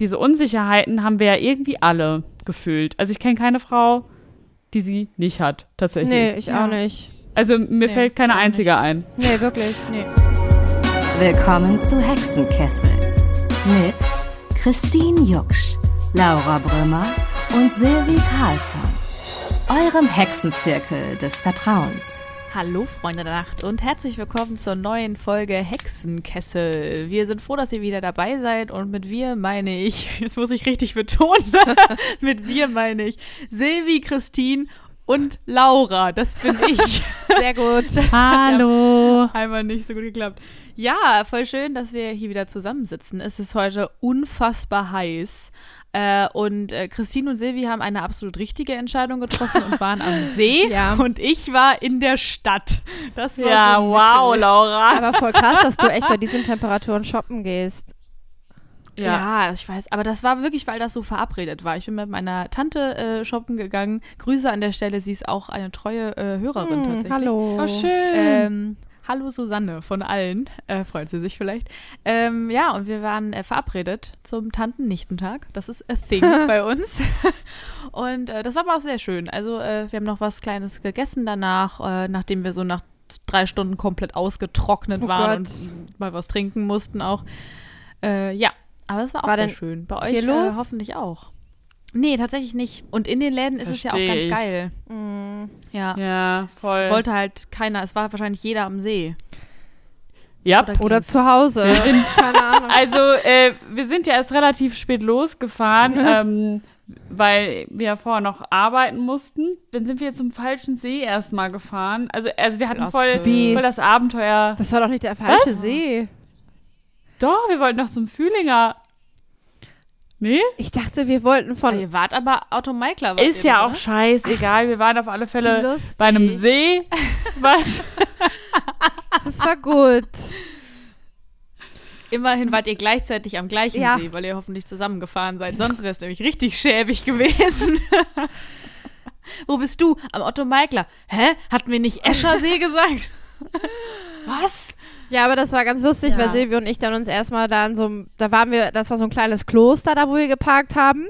diese Unsicherheiten haben wir ja irgendwie alle gefühlt. Also ich kenne keine Frau, die sie nicht hat, tatsächlich. Nee, ich Ja. auch nicht. Also mir Nee, fällt keine einzige ein. Nee, wirklich. Nee. Willkommen zu Hexenkessel mit Christine Jucksch, Laura Brümmer und Silvi Carlsson. Eurem Hexenzirkel des Vertrauens. Hallo Freunde der Nacht und herzlich willkommen zur neuen Folge Hexenkessel. Wir sind froh, dass ihr wieder dabei seid und mit wir meine ich, jetzt muss ich richtig betonen, mit wir meine ich Silvi, Christine und Laura. Das bin ich. Sehr gut. Hallo. Einmal nicht so gut geklappt. Ja, voll schön, dass wir hier wieder zusammensitzen. Es ist heute unfassbar heiß. Äh, und äh, Christine und Silvi haben eine absolut richtige Entscheidung getroffen und waren am See. Ja. Und ich war in der Stadt. Das war Ja, so wow, mittel. Laura. Aber voll krass, dass du echt bei diesen Temperaturen shoppen gehst. Ja. ich weiß. Aber das war wirklich, weil das so verabredet war. Ich bin mit meiner Tante äh, shoppen gegangen. Grüße an der Stelle. Sie ist auch eine treue äh, Hörerin Hm, tatsächlich. hallo. Oh, schön. Ähm, hallo Susanne von allen, äh, freut sie sich vielleicht. Ähm, ja, und wir waren äh, verabredet zum Tanten-Nichtentag. Das ist a thing bei uns. und äh, das war aber auch sehr schön. Also äh, wir haben noch was Kleines gegessen danach, äh, nachdem wir so nach drei Stunden komplett ausgetrocknet Oh waren Gott. und mal was trinken mussten auch. Äh, ja, aber es war auch War sehr schön. Bei euch hoffentlich auch. Nee, tatsächlich nicht. Und in den Läden ist es ja auch Versteh ganz ich. geil. Hm. Ja. Ja, voll. Es wollte halt keiner, es war wahrscheinlich jeder am See. ja. Oder Oder zu Hause. Keine Ahnung. Also, äh, wir sind ja erst relativ spät losgefahren, ähm, weil wir ja vorher noch arbeiten mussten. Dann sind wir zum falschen See erstmal gefahren. Also, also wir hatten voll, voll das Abenteuer. Das war doch nicht der falsche See. Doch, wir wollten noch zum Fühlinger. Nee? Ich dachte, wir wollten von. ihr wart aber Otto Meikler. wart Ist ihr ja auch ne? scheißegal. Wir waren auf alle Fälle Lustig. bei einem See. Was? Das war gut. Immerhin wart ihr gleichzeitig am gleichen Ja. See, weil ihr hoffentlich zusammengefahren seid. Sonst wäre es nämlich richtig schäbig gewesen. Wo bist du? Am Otto Meikler. Hä? Hatten wir nicht Eschersee gesagt? Was? Ja, aber das war ganz lustig, Ja. weil Silvio und ich dann uns erstmal da in so einem, da waren wir, das war so ein kleines Kloster da, wo wir geparkt haben.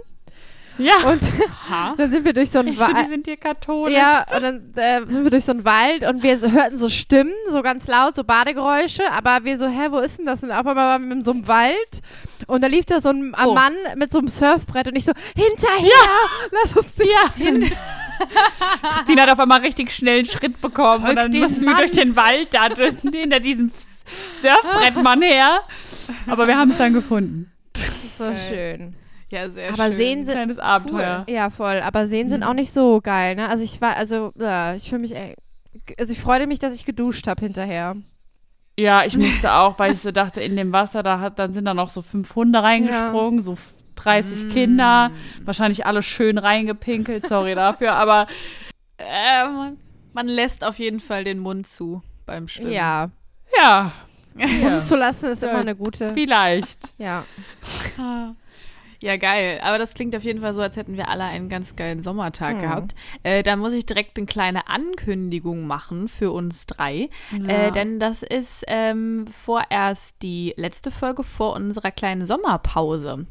Ja. Und Ha? dann sind wir durch so einen finde, die Wald. sind hier katholisch. Ja, und dann äh, sind wir durch so einen Wald und wir so, hörten so Stimmen, so ganz laut, so Badegeräusche, aber wir so, hä, wo ist denn das? Und auf einmal waren wir in so einem Wald und da lief da so ein, ein Oh. Mann mit so einem Surfbrett und ich so, hinterher, lass uns ja. hin. Christine hat auf einmal richtig schnell einen Schritt bekommen Folgt und dann mussten wir Mann. durch den Wald da hinter diesem Surfbrettmann her. Aber wir haben es dann gefunden. So schön. Ja, sehr Aber schön. Seen sind, Kleines Abenteuer. ja voll, aber Seen sind auch nicht so geil, ne? Also ich war, also, ja, ich fühle mich, ey, also ich freue mich, dass ich geduscht habe hinterher. Ja, ich musste auch, weil ich so dachte, in dem Wasser, da hat, dann sind da noch so fünf Hunde reingesprungen, so 30 Kinder, wahrscheinlich alle schön reingepinkelt, sorry dafür, aber Äh, man, man lässt auf jeden Fall den Mund zu beim Schwimmen. Ja. Ja, Uns zu lassen ist Ja. immer eine gute. vielleicht. Ja. Ja, geil. Aber das klingt auf jeden Fall so, als hätten wir alle einen ganz geilen Sommertag Mhm. gehabt. Äh, da muss ich direkt eine kleine Ankündigung machen für uns drei. Äh, denn das ist ähm, vorerst die letzte Folge vor unserer kleinen Sommerpause.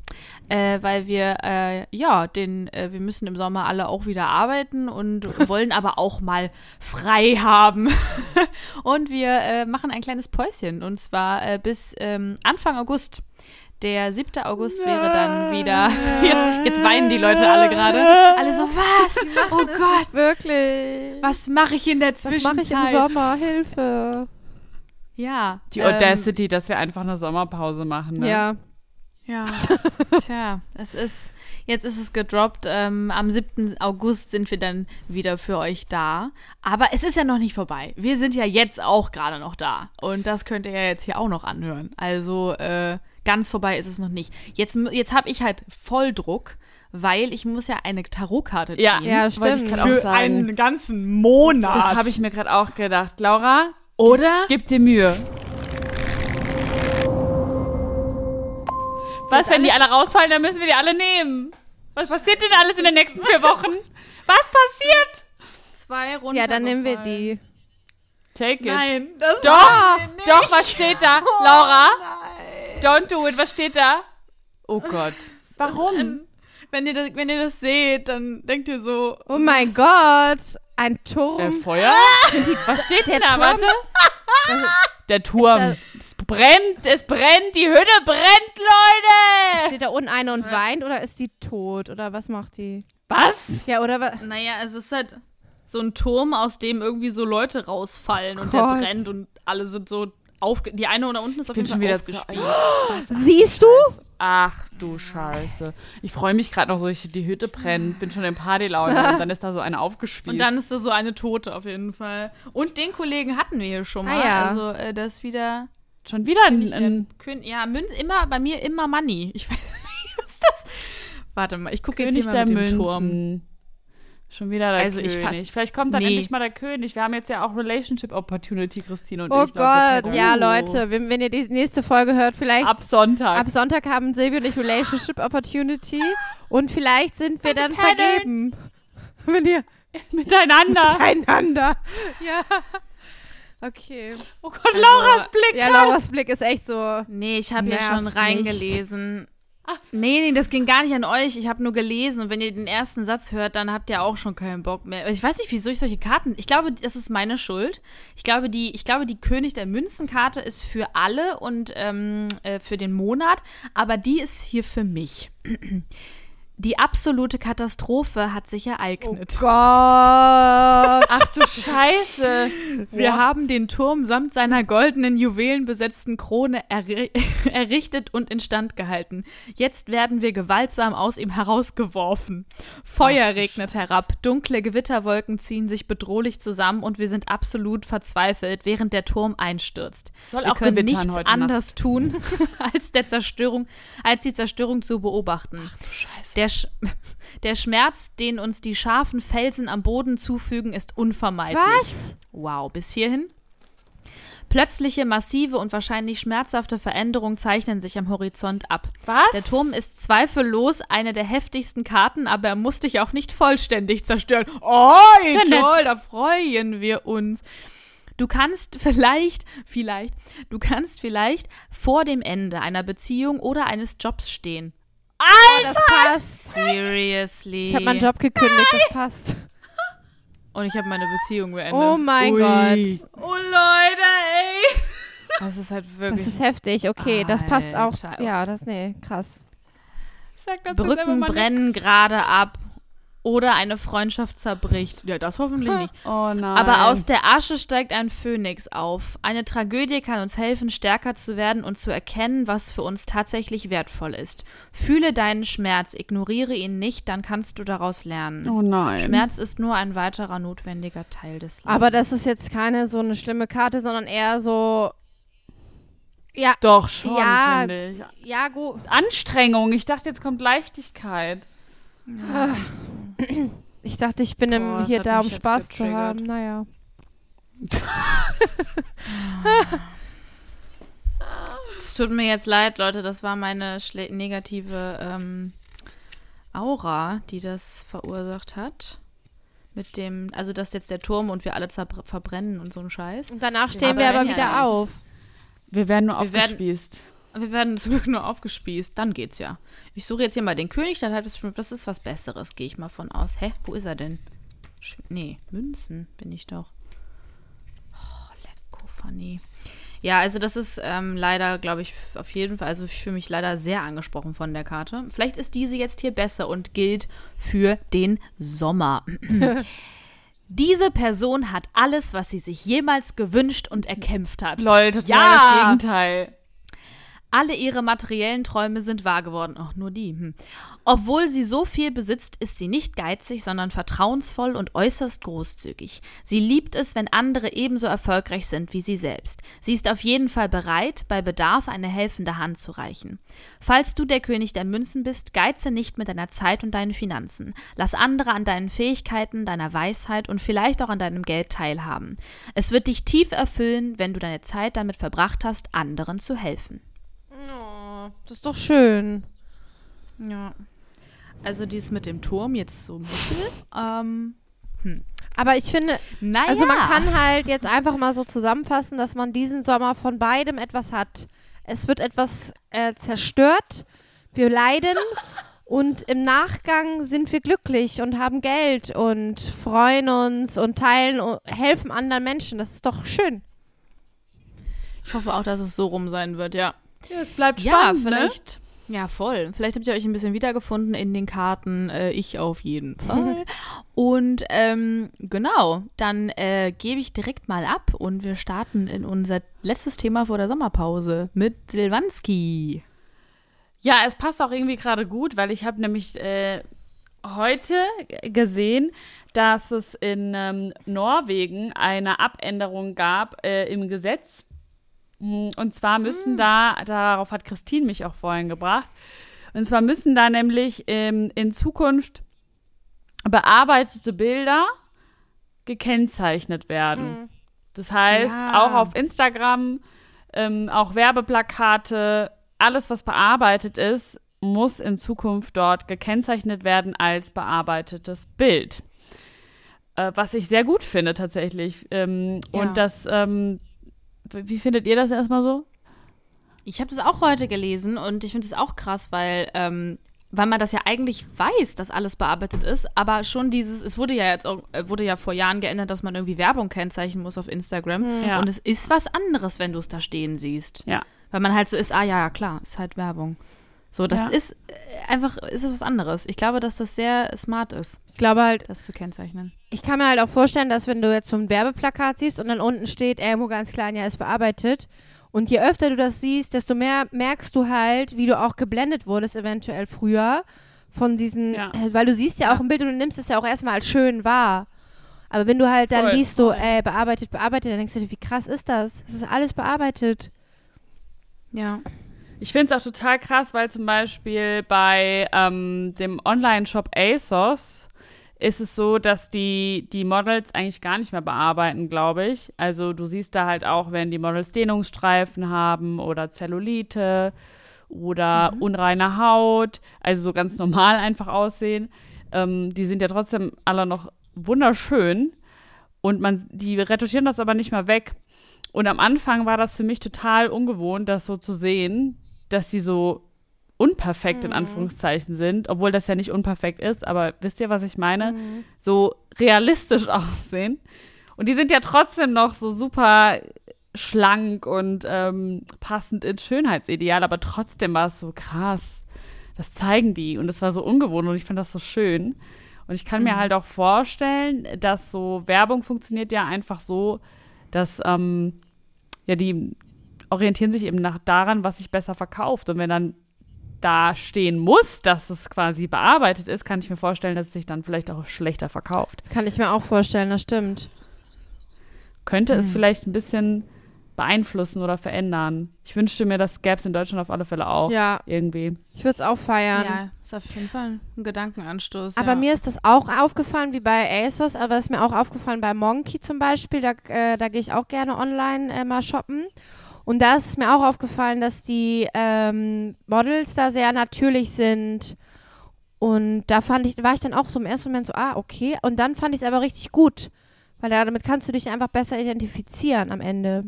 Äh, weil wir, äh, ja, den, äh, wir müssen im Sommer alle auch wieder arbeiten und wollen aber auch mal frei haben. und wir äh, machen ein kleines Päuschen. Und zwar bis ähm, Anfang August. Der 7. August wäre dann wieder. Jetzt, jetzt weinen die Leute alle gerade. Alle so, was? Oh Gott, Wirklich. was mache ich in der Was Zwischenzeit? mache ich im Sommer? Hilfe. Ja. Die ähm, Audacity, dass wir einfach eine Sommerpause machen. Ne? Ja. Ja, tja, es ist, jetzt ist es gedroppt. Ähm, am 7. August sind wir dann wieder für euch da. Aber es ist ja noch nicht vorbei. Wir sind ja jetzt auch gerade noch da. Und das könnt ihr ja jetzt hier auch noch anhören. Also äh, ganz vorbei ist es noch nicht. Jetzt, jetzt habe ich halt voll Druck, weil ich muss ja eine Tarotkarte ziehen. Ja, Ja, stimmt. Für sagen. einen ganzen Monat. Das habe ich mir gerade auch gedacht. Laura, Oder? gib dir Mühe. Was, wenn die alle rausfallen, dann müssen wir die alle nehmen. Was passiert denn alles in den nächsten vier Wochen? Was passiert? Zwei Runden. Ja, dann nehmen wir die. Take it. Nein, das Doch, machen wir nicht. doch, was steht da? Laura, Nein. Don't do it, was steht da? Oh Gott. Warum? Wenn ihr, das, wenn ihr das seht, dann denkt ihr so. Oh mein Gott, ein Turm. Äh, Feuer? Was steht denn da? Turm? Warte. Der Turm. Es brennt, es brennt, die Hütte brennt, Leute! Steht da unten eine und weint oder ist die tot? Oder was macht die? Was? Ja, oder was? Naja, es ist halt so ein Turm, aus dem irgendwie so Leute rausfallen und der Gott. brennt und alle sind so aufge... Die eine oder unten ist auf jeden schon Fall aufgespießt. Siehst du? Ach du Scheiße. Ich freue mich gerade noch so, ich, die Hütte brennt, bin schon in Partylaune und dann ist da so eine aufgespießt. Und dann ist da so eine Tote auf jeden Fall. Und den Kollegen hatten wir hier schon mal. Ah, ja. Also äh, das ist wieder... schon wieder ein, ein Kön ja, Münz, immer, bei mir immer Money. Ich weiß nicht, was ist das? Warte mal, ich gucke jetzt König hier mal mit dem Münzen. Turm. Schon wieder der Also ich König. Vielleicht kommt dann Nee. endlich mal der König. Wir haben jetzt ja auch Relationship Opportunity, Christine und Oh ich. Gott, Leute. ja, Oh. Leute, wenn, wenn ihr die nächste Folge hört, vielleicht Ab Sonntag. ab Sonntag haben Silvia und ich Relationship Opportunity und vielleicht sind wir dann vergeben. Wenn ihr Miteinander. miteinander. Ja. Okay. Oh Gott, Lauras Blick. Also, Ja, Lauras Blick ist echt so. Nee, ich habe ja schon nicht. Nee, nee, das ging gar nicht an euch. Ich habe nur gelesen. Und wenn ihr den ersten Satz hört, dann habt ihr auch schon keinen Bock mehr. Ich weiß nicht, wieso ich solche Karten. Ich glaube, das ist meine Schuld. Ich glaube, die, ich glaube, die König der Münzenkarte ist für alle und ähm, äh, für den Monat. Aber die ist hier für mich. Die absolute Katastrophe hat sich ereignet. Gott. Ach du Scheiße. Wir haben den Turm samt seiner goldenen, juwelenbesetzten Krone erri errichtet und instand gehalten. Jetzt werden wir gewaltsam aus ihm herausgeworfen. Feuer regnet herab, dunkle Gewitterwolken ziehen sich bedrohlich zusammen und wir sind absolut verzweifelt, während der Turm einstürzt. Soll wir auch können nichts heute Nacht. anders tun, als der Zerstörung, als die Zerstörung zu beobachten. Scheiße. Der, Sch der Schmerz, den uns die scharfen Felsen am Boden zufügen, ist unvermeidlich. Was? Wow, bis hierhin? Plötzliche, massive und wahrscheinlich schmerzhafte Veränderungen zeichnen sich am Horizont ab. Was? Der Turm ist zweifellos eine der heftigsten Karten, aber er muss dich auch nicht vollständig zerstören. Oh, Ja, toll, da freuen wir uns. Du kannst vielleicht, vielleicht, du kannst vielleicht vor dem Ende einer Beziehung oder eines Jobs stehen. Oh, das passt. Seriously. Ich habe meinen Job gekündigt, das passt. Und ich habe meine Beziehung beendet. Oh mein Ui. Gott. Oh Leute, ey. Das ist halt Das wirklich. ist heftig. Okay, das passt auch. Alter. Ja, das, nee, krass. Sag dazu Brücken brennen gerade ab oder eine Freundschaft zerbricht. Ja, das hoffentlich nicht. nichts. Oh nein. Aber aus der Asche steigt ein Phönix auf. Eine Tragödie kann uns helfen, stärker zu werden und zu erkennen, was für uns tatsächlich wertvoll ist. Fühle deinen Schmerz, ignoriere ihn nicht, dann kannst du daraus lernen. Oh nein. Schmerz ist nur ein weiterer notwendiger Teil des Lebens. Aber das ist jetzt keine so eine schlimme Karte, sondern eher so. Ja, Doch schon, Ja. finde ich. ja, gut. Anstrengung. Ich dachte, jetzt kommt Leichtigkeit. Ich dachte, ich bin im, das hier da, um Spaß zu haben. Naja. Es tut mir jetzt leid, Leute, das war meine schle- negative ähm, Aura, die das verursacht hat. Mit dem, also dass jetzt der Turm und wir alle verbrennen und so ein Scheiß. Und danach stehen aber wir aber ja wieder nicht. auf. Wir werden nur Wir werden- aufgespießt. Wir werden zum Glück nur aufgespießt, dann geht's ja. Ich suche jetzt hier mal den König, dann hat es das ist was Besseres, gehe ich mal von aus. Hä, wo ist er denn? Sch nee, Münzen bin ich doch. Oh, lecko, funny. Ja, also das ist ähm, leider, glaube ich, auf jeden Fall, also ich fühle mich leider sehr angesprochen von der Karte. Vielleicht ist diese jetzt hier besser und gilt für den Sommer. Diese Person hat alles, was sie sich jemals gewünscht und erkämpft hat. Leute, total Ja. das Gegenteil. Alle ihre materiellen Träume sind wahr geworden. Ach, nur die. Hm. Obwohl sie so viel besitzt, ist sie nicht geizig, sondern vertrauensvoll und äußerst großzügig. Sie liebt es, wenn andere ebenso erfolgreich sind wie sie selbst. Sie ist auf jeden Fall bereit, bei Bedarf eine helfende Hand zu reichen. Falls du der König der Münzen bist, geize nicht mit deiner Zeit und deinen Finanzen. Lass andere an deinen Fähigkeiten, deiner Weisheit und vielleicht auch an deinem Geld teilhaben. Es wird dich tief erfüllen, wenn du deine Zeit damit verbracht hast, anderen zu helfen. Oh, das ist doch schön. Ja. Also dies mit dem Turm jetzt so mittel. Ähm, Aber ich finde, naja. also man kann halt jetzt einfach mal so zusammenfassen, dass man diesen Sommer von beidem etwas hat. Es wird etwas äh, zerstört, wir leiden Und im Nachgang sind wir glücklich und haben Geld und freuen uns und teilen und helfen anderen Menschen. Das ist doch schön. Ich hoffe auch, dass es so rum sein wird, ja. Ja, es bleibt spannend, ja, ne? vielleicht. Ja, voll. Vielleicht habt ihr euch ein bisschen wiedergefunden in den Karten. Äh, ich auf jeden Fall. und ähm, genau, dann äh, gebe ich direkt mal ab und wir starten in unser letztes Thema vor der Sommerpause mit Silvanski. Ja, es passt auch irgendwie gerade gut, weil ich habe nämlich äh, heute gesehen, dass es in ähm, Norwegen eine Abänderung gab äh, im Gesetz. Mm, Und zwar müssen da, darauf hat Christine mich auch vorhin gebracht, und zwar müssen da nämlich ähm, in Zukunft bearbeitete Bilder gekennzeichnet werden. Das heißt, Ja. auch auf Instagram, ähm, auch Werbeplakate, alles, was bearbeitet ist, muss in Zukunft dort gekennzeichnet werden als bearbeitetes Bild. Äh, was ich sehr gut finde tatsächlich. Ähm, Ja. Und das, ähm, wie findet ihr das erstmal so? Ich habe das auch heute gelesen und ich finde es auch krass, weil, ähm, weil man das ja eigentlich weiß, dass alles bearbeitet ist, aber schon dieses, es wurde ja jetzt auch, äh, wurde ja vor Jahren geändert, dass man irgendwie Werbung kennzeichnen muss auf Instagram. Ja. Und es ist was anderes, wenn du es da stehen siehst. Ja. Weil man halt so ist, ah ja, ja, klar, ist halt Werbung. So, das Ja. ist äh, einfach, ist es was anderes. Ich glaube, dass das sehr smart ist, Ich glaube halt, das zu kennzeichnen. ich kann mir halt auch vorstellen, dass wenn du jetzt so ein Werbeplakat siehst und dann unten steht irgendwo ganz klein, ja, ist bearbeitet. Und je öfter du das siehst, desto mehr merkst du halt, wie du auch geblendet wurdest, eventuell früher von diesen, Ja. äh, weil du siehst ja auch ein Bild und du nimmst es ja auch erstmal als schön wahr. Aber wenn du halt dann Voll, liest, so, äh, bearbeitet, bearbeitet, dann denkst du dir, wie krass ist das? Es ist alles bearbeitet. Ja. Ich finde es auch total krass, weil zum Beispiel bei ähm, dem Online-Shop ASOS ist es so, dass die, die Models eigentlich gar nicht mehr bearbeiten, glaube ich. Also du siehst da halt auch, wenn die Models Dehnungsstreifen haben oder Zellulite oder unreine Haut, also so ganz normal einfach aussehen. Ähm, die sind ja trotzdem alle noch wunderschön und man, die retuschieren das aber nicht mehr weg. Und am Anfang war das für mich total ungewohnt, das so zu sehen, dass sie so unperfekt in Anführungszeichen sind, obwohl das ja nicht unperfekt ist, aber wisst ihr, was ich meine? So realistisch aussehen. Und die sind ja trotzdem noch so super schlank und ähm, passend ins Schönheitsideal, aber trotzdem war es so krass. Das zeigen die und es war so ungewohnt und ich finde das so schön. Und ich kann mir halt auch vorstellen, dass so Werbung funktioniert ja einfach so, dass ähm, ja die orientieren sich eben nach daran, was sich besser verkauft. Und wenn dann da stehen muss, dass es quasi bearbeitet ist, kann ich mir vorstellen, dass es sich dann vielleicht auch schlechter verkauft. Das kann ich mir auch vorstellen, das stimmt. Könnte es vielleicht ein bisschen beeinflussen oder verändern. Ich wünschte mir, das gäbe es in Deutschland auf alle Fälle auch. Ja, Irgendwie. ich würde es auch feiern. Ja, ist auf jeden Fall ein Gedankenanstoß. Aber ja. mir ist das auch aufgefallen, wie bei ASOS, aber es ist mir auch aufgefallen bei Monkey zum Beispiel. Da, äh, da gehe ich auch gerne online äh, mal shoppen. Und da ist es mir auch aufgefallen, dass die ähm, Models da sehr natürlich sind. Und da fand ich, war ich dann auch so im ersten Moment so, ah, okay. Und dann fand ich es aber richtig gut. Weil da, damit kannst du dich einfach besser identifizieren am Ende.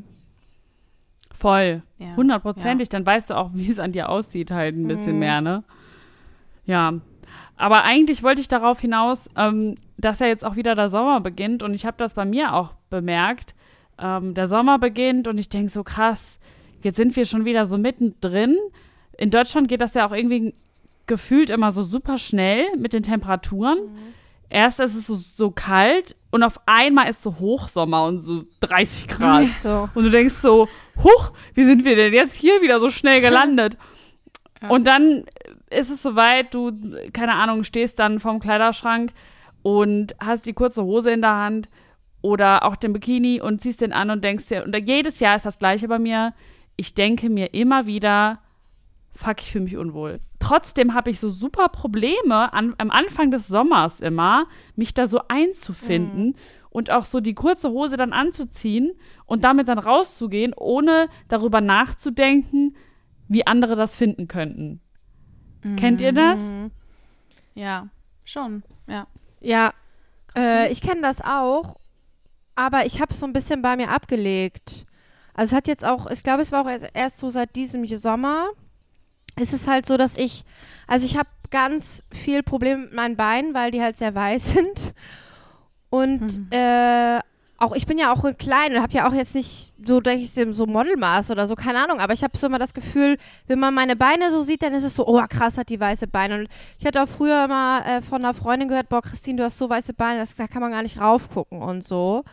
Voll. Ja. Hundertprozentig. Dann weißt du auch, wie es an dir aussieht, halt ein bisschen Mhm. mehr, ne? Ja. Aber eigentlich wollte ich darauf hinaus, ähm, dass ja jetzt auch wieder der Sommer beginnt und ich habe das bei mir auch bemerkt. Ähm, der Sommer beginnt und ich denke so krass, jetzt sind wir schon wieder so mittendrin. In Deutschland geht das ja auch irgendwie gefühlt immer so super schnell mit den Temperaturen. Erst ist es so, so kalt und auf einmal ist so Hochsommer und so 30 Grad. So. Und du denkst so, huch, wie sind wir denn jetzt hier wieder so schnell gelandet? Und dann ist es soweit, du, keine Ahnung, stehst dann vorm Kleiderschrank und hast die kurze Hose in der Hand oder auch den Bikini und ziehst den an und denkst dir, und jedes Jahr ist das gleiche bei mir, ich denke mir immer wieder, fuck, ich fühle mich unwohl. Trotzdem habe ich so super Probleme an, am Anfang des Sommers immer, mich da so einzufinden und auch so die kurze Hose dann anzuziehen und damit dann rauszugehen, ohne darüber nachzudenken, wie andere das finden könnten. Kennt ihr das? Ja, schon. Ja. Ja, äh, ich kenne das auch, aber ich habe es so ein bisschen bei mir abgelegt. Also es hat jetzt auch, ich glaube, es war auch erst, erst so seit diesem Sommer, ist es halt so, dass ich, also ich habe ganz viel Probleme mit meinen Beinen, weil die halt sehr weiß sind. Und Mhm. äh, auch ich bin ja auch klein und habe ja auch jetzt nicht so, denke ich, so Modelmaß oder so, keine Ahnung. Aber ich habe so immer das Gefühl, wenn man meine Beine so sieht, dann ist es so, oh krass, hat die weiße Beine. Und ich hatte auch früher mal äh, von einer Freundin gehört, boah, Christine, du hast so weiße Beine, das, da kann man gar nicht raufgucken und so.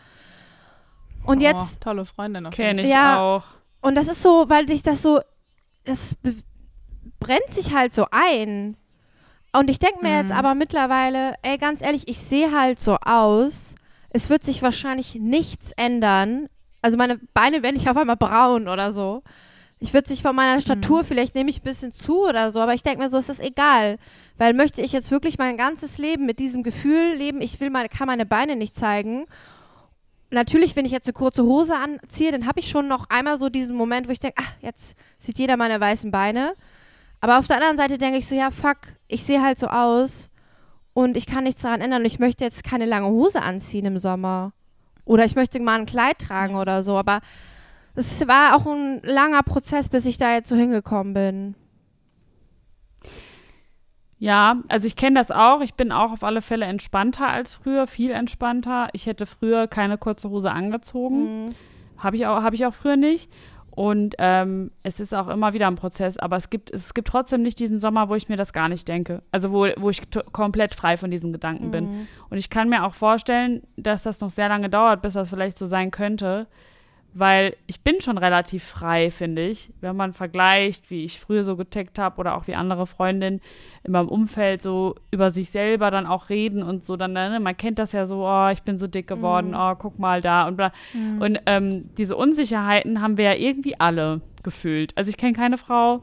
Und jetzt oh, tolle Freundin auf Kenne ich Ja. auch. und das ist so, weil dich das so, das brennt sich halt so ein. Und ich denke mir jetzt aber mittlerweile, ey, ganz ehrlich, ich sehe halt so aus. Es wird sich wahrscheinlich nichts ändern. Also meine Beine werden nicht auf einmal braun oder so. Ich würde sich von meiner Statur, vielleicht nehme ich ein bisschen zu oder so, aber ich denke mir so, es ist egal. Weil möchte ich jetzt wirklich mein ganzes Leben mit diesem Gefühl leben, ich will meine, kann meine Beine nicht zeigen. Natürlich, wenn ich jetzt eine kurze Hose anziehe, dann habe ich schon noch einmal so diesen Moment, wo ich denke, ach, jetzt sieht jeder meine weißen Beine. Aber auf der anderen Seite denke ich so, ja, fuck, ich sehe halt so aus und ich kann nichts daran ändern und ich möchte jetzt keine lange Hose anziehen im Sommer. Oder ich möchte mal ein Kleid tragen oder so. Aber es war auch ein langer Prozess, bis ich da jetzt so hingekommen bin. Ja, also ich kenne das auch. Ich bin auch auf alle Fälle entspannter als früher, viel entspannter. Ich hätte früher keine kurze Hose angezogen. Mhm. Habe ich, auch- hab ich auch früher nicht. Und ähm, es ist auch immer wieder ein Prozess, aber es gibt, es gibt trotzdem nicht diesen Sommer, wo ich mir das gar nicht denke. Also wo, wo ich komplett frei von diesen Gedanken bin. Und ich kann mir auch vorstellen, dass das noch sehr lange dauert, bis das vielleicht so sein könnte. Weil ich bin schon relativ frei, finde ich. Wenn man vergleicht, wie ich früher so getaggt habe oder auch wie andere Freundinnen in meinem Umfeld so über sich selber dann auch reden und so, dann, ne, man kennt das ja so, oh, ich bin so dick geworden, oh, guck mal da und bla. Und ähm, diese Unsicherheiten haben wir ja irgendwie alle gefühlt. Also ich kenne keine Frau,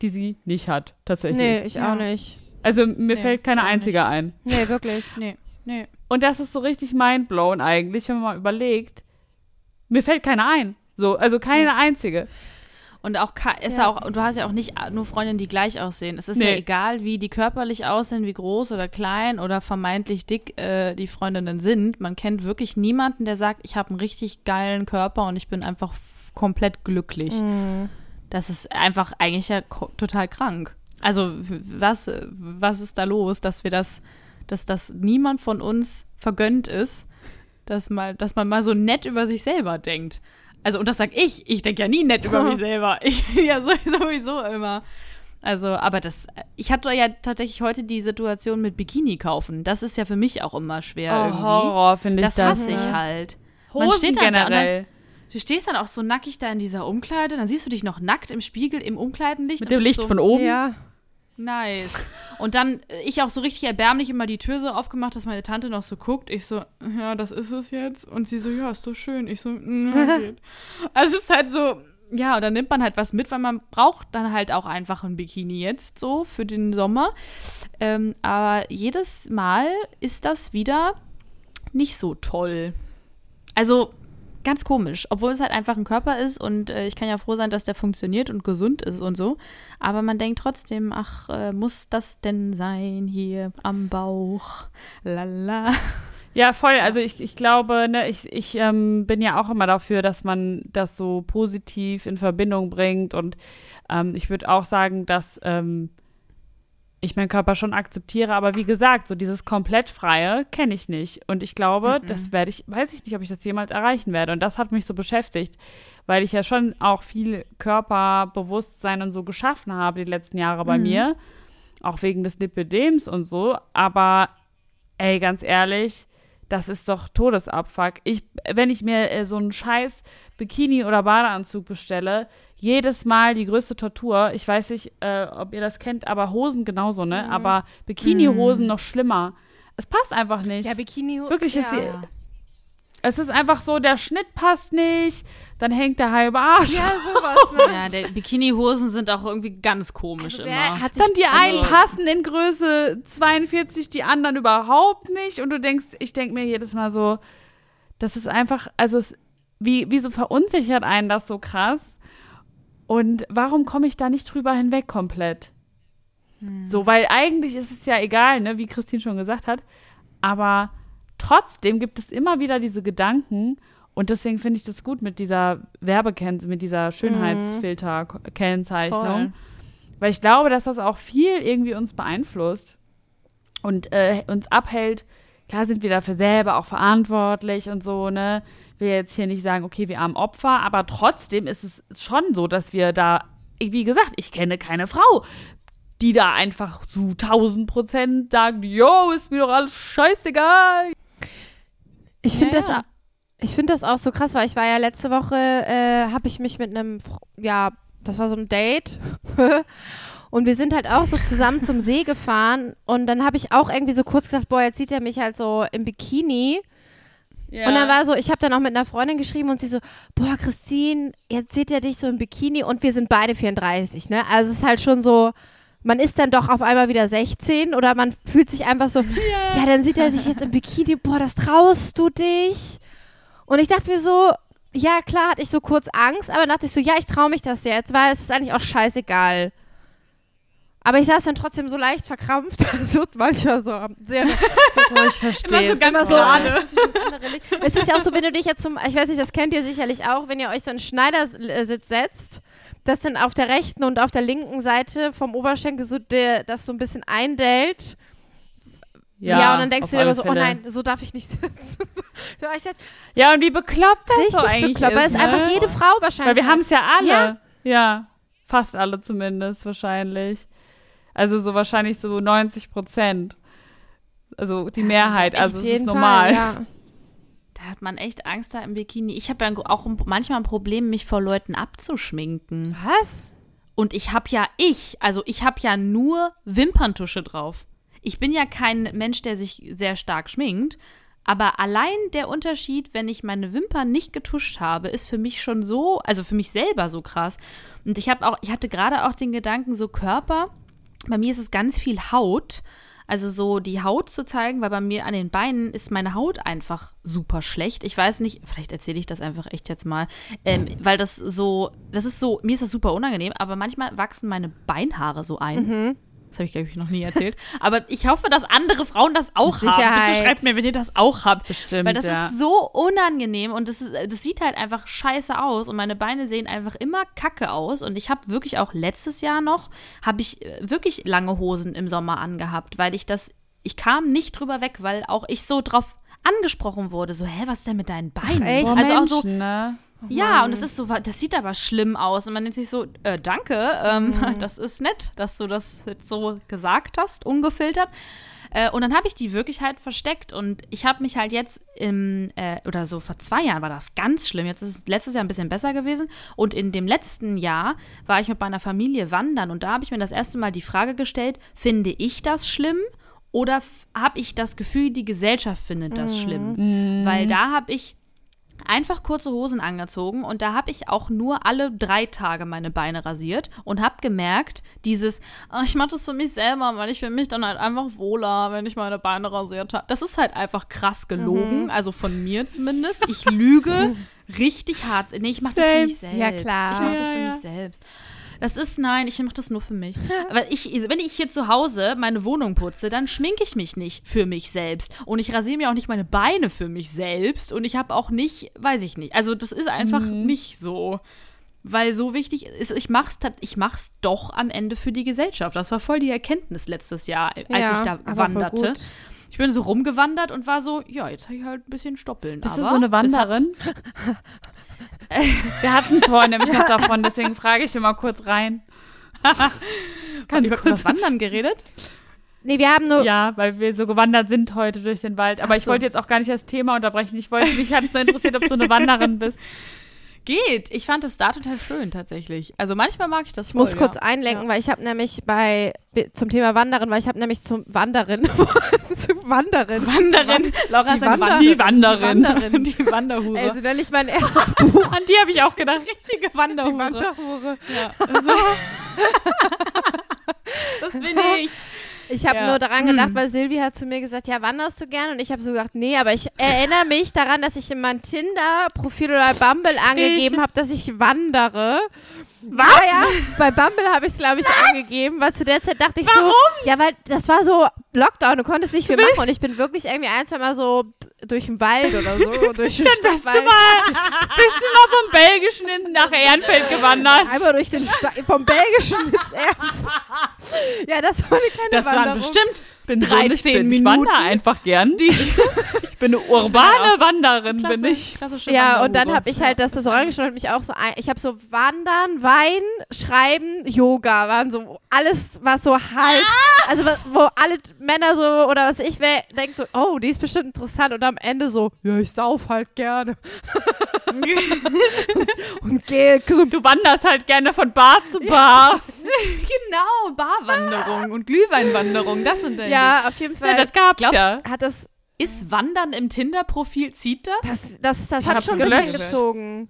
die sie nicht hat, tatsächlich. Nee, ich Ja. auch nicht. Also mir Nee, fällt keine einzige ein. Nee, wirklich. Nee, nee. Und das ist so richtig mindblown eigentlich, wenn man mal überlegt. Mir fällt keine ein. So, also keine einzige. Und auch ka- ist ja. auch, und du hast ja auch nicht nur Freundinnen, die gleich aussehen. Es ist ja Nee. egal, wie die körperlich aussehen, wie groß oder klein oder vermeintlich dick äh, die Freundinnen sind. Man kennt wirklich niemanden, der sagt, ich habe einen richtig geilen Körper und ich bin einfach komplett glücklich. Das ist einfach eigentlich ja total krank. Also was, was ist da los, dass wir das, dass das niemand von uns vergönnt ist, dass mal, dass man mal so nett über sich selber denkt. Also, und das sag ich. Ich denke ja nie nett über mich selber. Ich bin ja so- sowieso immer. Also, aber das, ich hatte ja tatsächlich heute die Situation mit Bikini kaufen. Das ist ja für mich auch immer schwer Oh, irgendwie. Horror finde ich das das. hasse ich ne? halt. Hosen steht dann da und dann- generell. Du stehst dann auch so nackig da in dieser Umkleide, dann siehst du dich noch nackt im Spiegel im Umkleidenlicht. Mit dem Licht so, von oben. Ja. Nice. Und dann äh, ich auch so richtig erbärmlich immer die Tür so aufgemacht, dass meine Tante noch so guckt. Ich so, ja, das ist es jetzt. Und sie so, ja, ist doch schön. Ich so, "Mm, ja, geht. Also es ist halt so, ja, und dann nimmt man halt was mit, weil man braucht dann halt auch einfach ein Bikini jetzt so für den Sommer. Ähm, aber jedes Mal ist das wieder nicht so toll. Also ganz komisch, obwohl es halt einfach ein Körper ist und äh, ich kann ja froh sein, dass der funktioniert und gesund ist und so. Aber man denkt trotzdem, ach, äh, muss das denn sein hier am Bauch? Lala. Ja, voll. Also ich, ich glaube, ne, ich, ich ähm, bin ja auch immer dafür, dass man das so positiv in Verbindung bringt. Und ähm, ich würde auch sagen, dass ähm, ich meinen Körper schon akzeptiere. Aber wie gesagt, so dieses komplett Freie kenne ich nicht. Und ich glaube, das werde ich, weiß ich nicht, ob ich das jemals erreichen werde. Und das hat mich so beschäftigt, weil ich ja schon auch viel Körperbewusstsein und so geschaffen habe die letzten Jahre bei mir. Auch wegen des Lipidems und so. Aber ey, ganz ehrlich, das ist doch Todesabfuck. Ich, wenn ich mir äh, so einen scheiß Bikini oder Badeanzug bestelle, jedes Mal die größte Tortur. Ich weiß nicht, äh, ob ihr das kennt, aber Hosen genauso, ne? Aber Bikini-Hosen noch schlimmer. Es passt einfach nicht. Ja, Bikini. Wirklich, ja. ist sie, es ist einfach so, der Schnitt passt nicht, dann hängt der halbe Arsch. Ja, sowas, ne? Ja, der Bikini-Hosen sind auch irgendwie ganz komisch Also, immer. wer hat sich, Dann die einen also- passen in Größe 42, die anderen überhaupt nicht. Und du denkst, ich denke mir jedes Mal so, das ist einfach, also es, wie, wieso verunsichert einen das so krass? Und warum komme ich da nicht drüber hinweg komplett? So, weil eigentlich ist es ja egal, ne, wie Christine schon gesagt hat. Aber trotzdem gibt es immer wieder diese Gedanken. Und deswegen finde ich das gut mit dieser Werbekennzeichnung, mit dieser Schönheitsfilter-Kennzeichnung. Voll. Weil ich glaube, dass das auch viel irgendwie uns beeinflusst und äh, uns abhält. Klar sind wir dafür selber auch verantwortlich und so, ne? will jetzt hier nicht sagen, okay, wir haben Opfer, aber trotzdem ist es schon so, dass wir da, wie gesagt, ich kenne keine Frau, die da einfach zu 1000 Prozent sagt, yo, ist mir doch alles scheißegal. Ich finde Ja, das, ja. ich finde das auch so krass, weil ich war ja letzte Woche, äh, habe ich mich mit einem, ja, das war so ein Date. Und wir sind halt auch so zusammen zum See gefahren und dann habe ich auch irgendwie so kurz gesagt, boah, jetzt sieht er mich halt so im Bikini. Ja. Und dann war so, ich habe dann auch mit einer Freundin geschrieben und sie so, boah, Christine, jetzt sieht er dich so im Bikini und wir sind beide 34, ne? Also es ist halt schon so, man ist dann doch auf einmal wieder 16 oder man fühlt sich einfach so, ja, dann sieht er sich jetzt im Bikini, boah, das traust du dich. Und ich dachte mir so, ja, klar, hatte ich so kurz Angst, aber dachte ich so, ja, ich traue mich das jetzt, weil es ist eigentlich auch scheißegal. Aber ich saß dann trotzdem so leicht verkrampft, so manchmal so am- sehr oh, ich verstehe. immer so voll. an. Es ist ja auch so, wenn du dich jetzt zum, ich weiß nicht, das kennt ihr sicherlich auch, wenn ihr euch so einen Schneidersitz setzt, dass dann auf der rechten und auf der linken Seite vom Oberschenkel so der, das so ein bisschen eindellt. Ja, und dann denkst du dir immer so, oh Fälle. nein, so darf ich nicht sitzen. Ja, und wie bekloppt das richtig so eigentlich bekloppt, weil ist, es einfach ne? jede Frau wahrscheinlich Weil wir haben es ja alle. Ja. Ja. Fast alle zumindest, wahrscheinlich. Also so wahrscheinlich so 90 Prozent. Also die Mehrheit, also es ist normal. Fall, ja. Da hat man echt Angst da im Bikini. Ich habe ja auch manchmal ein Problem, mich vor Leuten abzuschminken. Was? Und ich habe ja ich, also ich habe ja nur Wimperntusche drauf. Ich bin ja kein Mensch, der sich sehr stark schminkt. Aber allein der Unterschied, wenn ich meine Wimpern nicht getuscht habe, ist für mich schon so, also für mich selber so krass. Und ich habe auch, ich hatte gerade auch den Gedanken, so Körper, bei mir ist es ganz viel Haut. Also so die Haut zu zeigen, weil bei mir an den Beinen ist meine Haut einfach super schlecht. Ich weiß nicht, vielleicht erzähle ich das einfach echt jetzt mal, ähm, weil das so, das ist so, mir ist das super unangenehm, aber manchmal wachsen meine Beinhaare so ein. Das habe ich, glaube ich, noch nie erzählt. Aber ich hoffe, dass andere Frauen das auch Mit haben. Sicherheit. Bitte schreibt mir, wenn ihr das auch habt. Bestimmt, Weil das ja. ist so unangenehm und das, ist, das sieht halt einfach scheiße aus und meine Beine sehen einfach immer kacke aus und ich habe wirklich auch letztes Jahr noch, habe ich äh, wirklich lange Hosen im Sommer angehabt, weil ich das, ich kam nicht drüber weg, weil auch ich so drauf angesprochen wurde, so, hä, was ist denn mit deinen Beinen? echt? Boah, also auch so, Menschen, ne? ja, und es ist so, das sieht aber schlimm aus. Und man denkt sich so, äh, danke, ähm, das ist nett, dass du das jetzt so gesagt hast, ungefiltert. Äh, und dann habe ich die wirklich halt versteckt. Und ich habe mich halt jetzt im, äh, oder so vor zwei Jahren war das ganz schlimm. Jetzt ist es letztes Jahr ein bisschen besser gewesen. Und in dem letzten Jahr war ich mit meiner Familie wandern. Und da habe ich mir das erste Mal die Frage gestellt, finde ich das schlimm? Oder habe ich das Gefühl, die Gesellschaft findet das schlimm? Weil da habe ich einfach kurze Hosen angezogen und da habe ich auch nur alle drei Tage meine Beine rasiert und habe gemerkt, dieses, "Ah, ich mache das für mich selber, weil ich fühle mich dann halt einfach wohler, wenn ich meine Beine rasiert habe. Das ist halt einfach krass gelogen, also von mir zumindest. Ich lüge richtig hart. Nee, ich mache das für mich selbst. Ja, klar. Ich mache das für mich ja. selbst. Das ist, nein, ich mache das nur für mich. Aber ich, wenn ich hier zu Hause meine Wohnung putze, dann schminke ich mich nicht für mich selbst. Und ich rasiere mir auch nicht meine Beine für mich selbst. Und ich habe auch nicht, weiß ich nicht. Also das ist einfach nicht so. Weil so wichtig ist, ich mach's, ich mach's doch am Ende für die Gesellschaft. Das war voll die Erkenntnis letztes Jahr, als Ja, ich da wanderte. Ich bin so rumgewandert und war so, ja, jetzt habe ich halt ein bisschen Stoppeln. Bist du so eine Wanderin? Wir hatten es vorhin nämlich noch davon, deswegen frage ich hier mal kurz rein. Haben wir über das Wandern geredet? Nee, wir haben nur, Ja, weil wir so gewandert sind heute durch den Wald. Aber Ach ich so. wollte jetzt auch gar nicht das Thema unterbrechen. Ich wollte, mich hat es so interessiert, ob du eine Wanderin bist. Geht. Ich fand es da total schön tatsächlich. Also manchmal mag ich das ich muss voll, kurz ja. einlenken, weil ich habe nämlich bei, zum Thema Wandern, weil ich habe nämlich zum Wanderin, zum Wanderin, Wanderin. Laura Die eine Wander- Die Wanderin. Wanderin. Die Wanderhure. also nämlich mein erstes Buch. An die habe ich auch gedacht. richtige Wanderhure. Wanderhure. Ja, also. das bin ich. Ich habe Ja. nur daran gedacht, weil Silvi hat zu mir gesagt, ja, wanderst du gern? Und ich habe so gedacht, nee, aber ich erinnere mich daran, dass ich in meinem Tinder-Profil oder Bumble angegeben habe, dass ich wandere. Was? Ja. Bei Bumble habe ich es, glaube ich, angegeben, weil zu der Zeit dachte ich Warum? so, ja, weil das war so Lockdown, du konntest nicht viel machen und ich bin wirklich irgendwie ein, zwei Mal so durch den Wald oder so, durch den Dann bist du mal, bist du mal vom Belgischen in- nach Ehrenfeld gewandert. Einmal durch den Sta vom Belgischen ins Ehrenfeld. Ja, das war eine kleine Das waren Wanderung. bestimmt bin 13 ich bin, Ich Minuten. wandere einfach gern. ich bin eine urbane Wanderin, bin ich. Ja, und dann habe ich halt das, das so angeschaut und mich auch so ein, ich habe so Wandern, Wein, Schreiben, Yoga, waren so alles, was so halt, Ah! also was, wo alle Männer so oder was ich wer denkt so, oh, die ist bestimmt interessant und am Ende so, ja, ich sauf halt gerne. und gehe gesund. Du wanderst halt gerne von Bar zu Bar. Genau, Barwanderung und Glühweinwanderung, das sind deine Ja, auf jeden Ja, Fall das gab's Glaubst- ja. hat das, Ist Wandern im Tinder-Profil, zieht das? das, das, das Ich hat schon ein bisschen gelöscht. gezogen.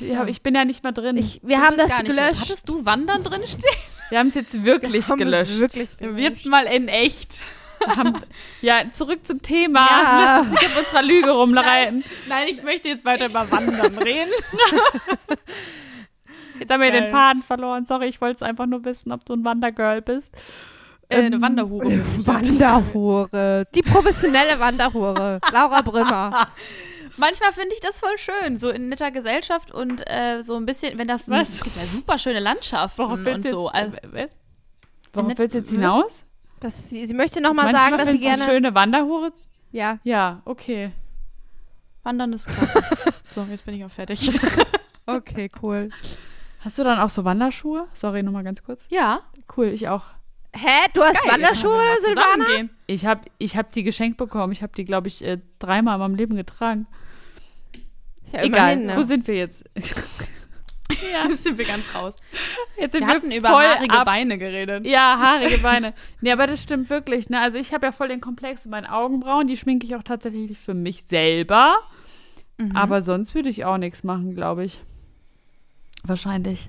Ich, ja, ich bin ja nicht mehr drin. Ich, wir Du haben das gar nicht mehr- gelöscht. Hattest du Wandern drin stehen? wir haben es jetzt wirklich wir es gelöscht. Wirklich Jetzt mal in echt. Haben, ja, zurück zum Thema. Ja. Lässt uns unserer Lüge rumreiten. Nein, ich möchte jetzt weiter über Wandern reden. Jetzt haben wir Geil. den Faden verloren. Sorry, ich wollte es einfach nur wissen, ob du ein Wandergirl bist. Äh, eine Wanderhure. bin ich. Wanderhure. Die professionelle Wanderhure. Laura Brimmer. Manchmal finde ich das voll schön, so in netter Gesellschaft und äh, so ein bisschen, wenn das Was? es gibt ja super schöne Landschaften Worauf und so. jetzt, Also, äh, Worauf Nett- willst du jetzt hinaus? Das, sie, sie möchte nochmal du, sagen, dass sie gerne. schöne Wanderhure? Ja. Ja, okay. Wandern ist klasse. so, jetzt bin ich auch fertig. Okay, cool. Hast du dann auch so Wanderschuhe? Sorry, nochmal ganz kurz. ja, Cool, ich auch. Hä? Du hast geil, Wanderschuhe, mal Silvana? Ich habe ich hab die geschenkt bekommen. Ich habe die, glaube ich, äh, dreimal in meinem Leben getragen. Ja, Egal, ne? wo sind wir jetzt? Ja, jetzt sind wir ganz raus. Jetzt sind Wir wir hatten über haarige ab Beine geredet. Ja, haarige Beine. Nee, aber das stimmt wirklich. Ne? Also ich habe ja voll den Komplex mit meinen Augenbrauen. Die schminke ich auch tatsächlich für mich selber. Mhm. Aber sonst würde ich auch nichts machen, glaube ich. Wahrscheinlich.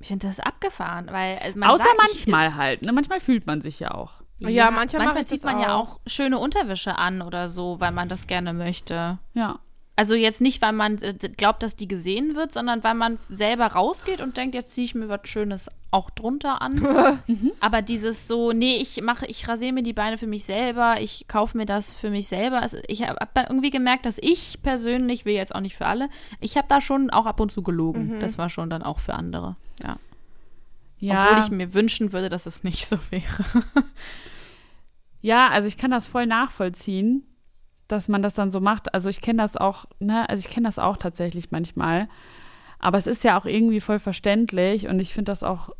Ich finde das abgefahren, weil also man Außer sagt, manchmal halt. Ne? Manchmal fühlt man sich ja auch. Ich, Ja, manchmal manchmal ich zieht man ja auch. auch schöne Unterwäsche an oder so, weil man das gerne möchte. Ja. Also jetzt nicht, weil man äh, glaubt, dass die gesehen wird, sondern weil man selber rausgeht und denkt, jetzt ziehe ich mir was Schönes auch drunter an. Aber dieses so, nee, ich mache, ich rasiere mir die Beine für mich selber, ich kaufe mir das für mich selber. Also ich habe hab irgendwie gemerkt, dass ich persönlich, will jetzt auch nicht für alle, ich habe da schon auch ab und zu gelogen. Das war schon dann auch für andere. Ja. Ja. Obwohl ich mir wünschen würde, dass es nicht so wäre. Ja, also ich kann das voll nachvollziehen, dass man das dann so macht. Also ich kenne das auch, ne, also ich kenne das auch tatsächlich manchmal. Aber es ist ja auch irgendwie voll verständlich und ich finde das auch